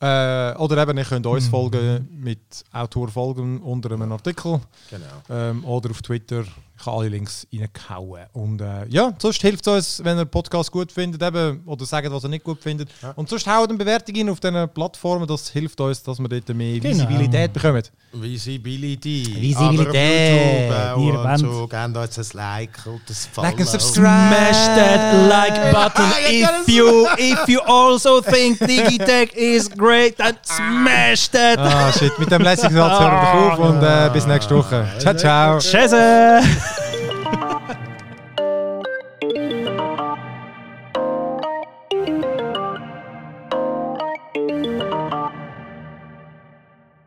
Äh, oder eben, ihr könnt uns Mhm. folgen mit Autor folgen unter einem Artikel. Genau. Ähm, oder auf Twitter. Ich habe alle Links reingehauen. Und äh, ja, sonst hilft es uns, wenn ihr den Podcast gut findet eben, oder sagt, was ihr nicht gut findet. Und sonst haut eine Bewertung in auf diesen Plattformen. Das hilft uns, dass wir dort mehr Genau. Visibilität bekommen. Visibility. Visibilität. Aber auf Wir YouTube, wollen- auch so, gebt uns ein Like und das Follow. Like and subscribe. Smash that like button Ah, ja, if you if you also think Digitech is great. Then smash that. Ah, shit. Mit dem lässigen Satz hören wir auf und äh, bis nächste Woche. Ciao, ciao. Tschüss.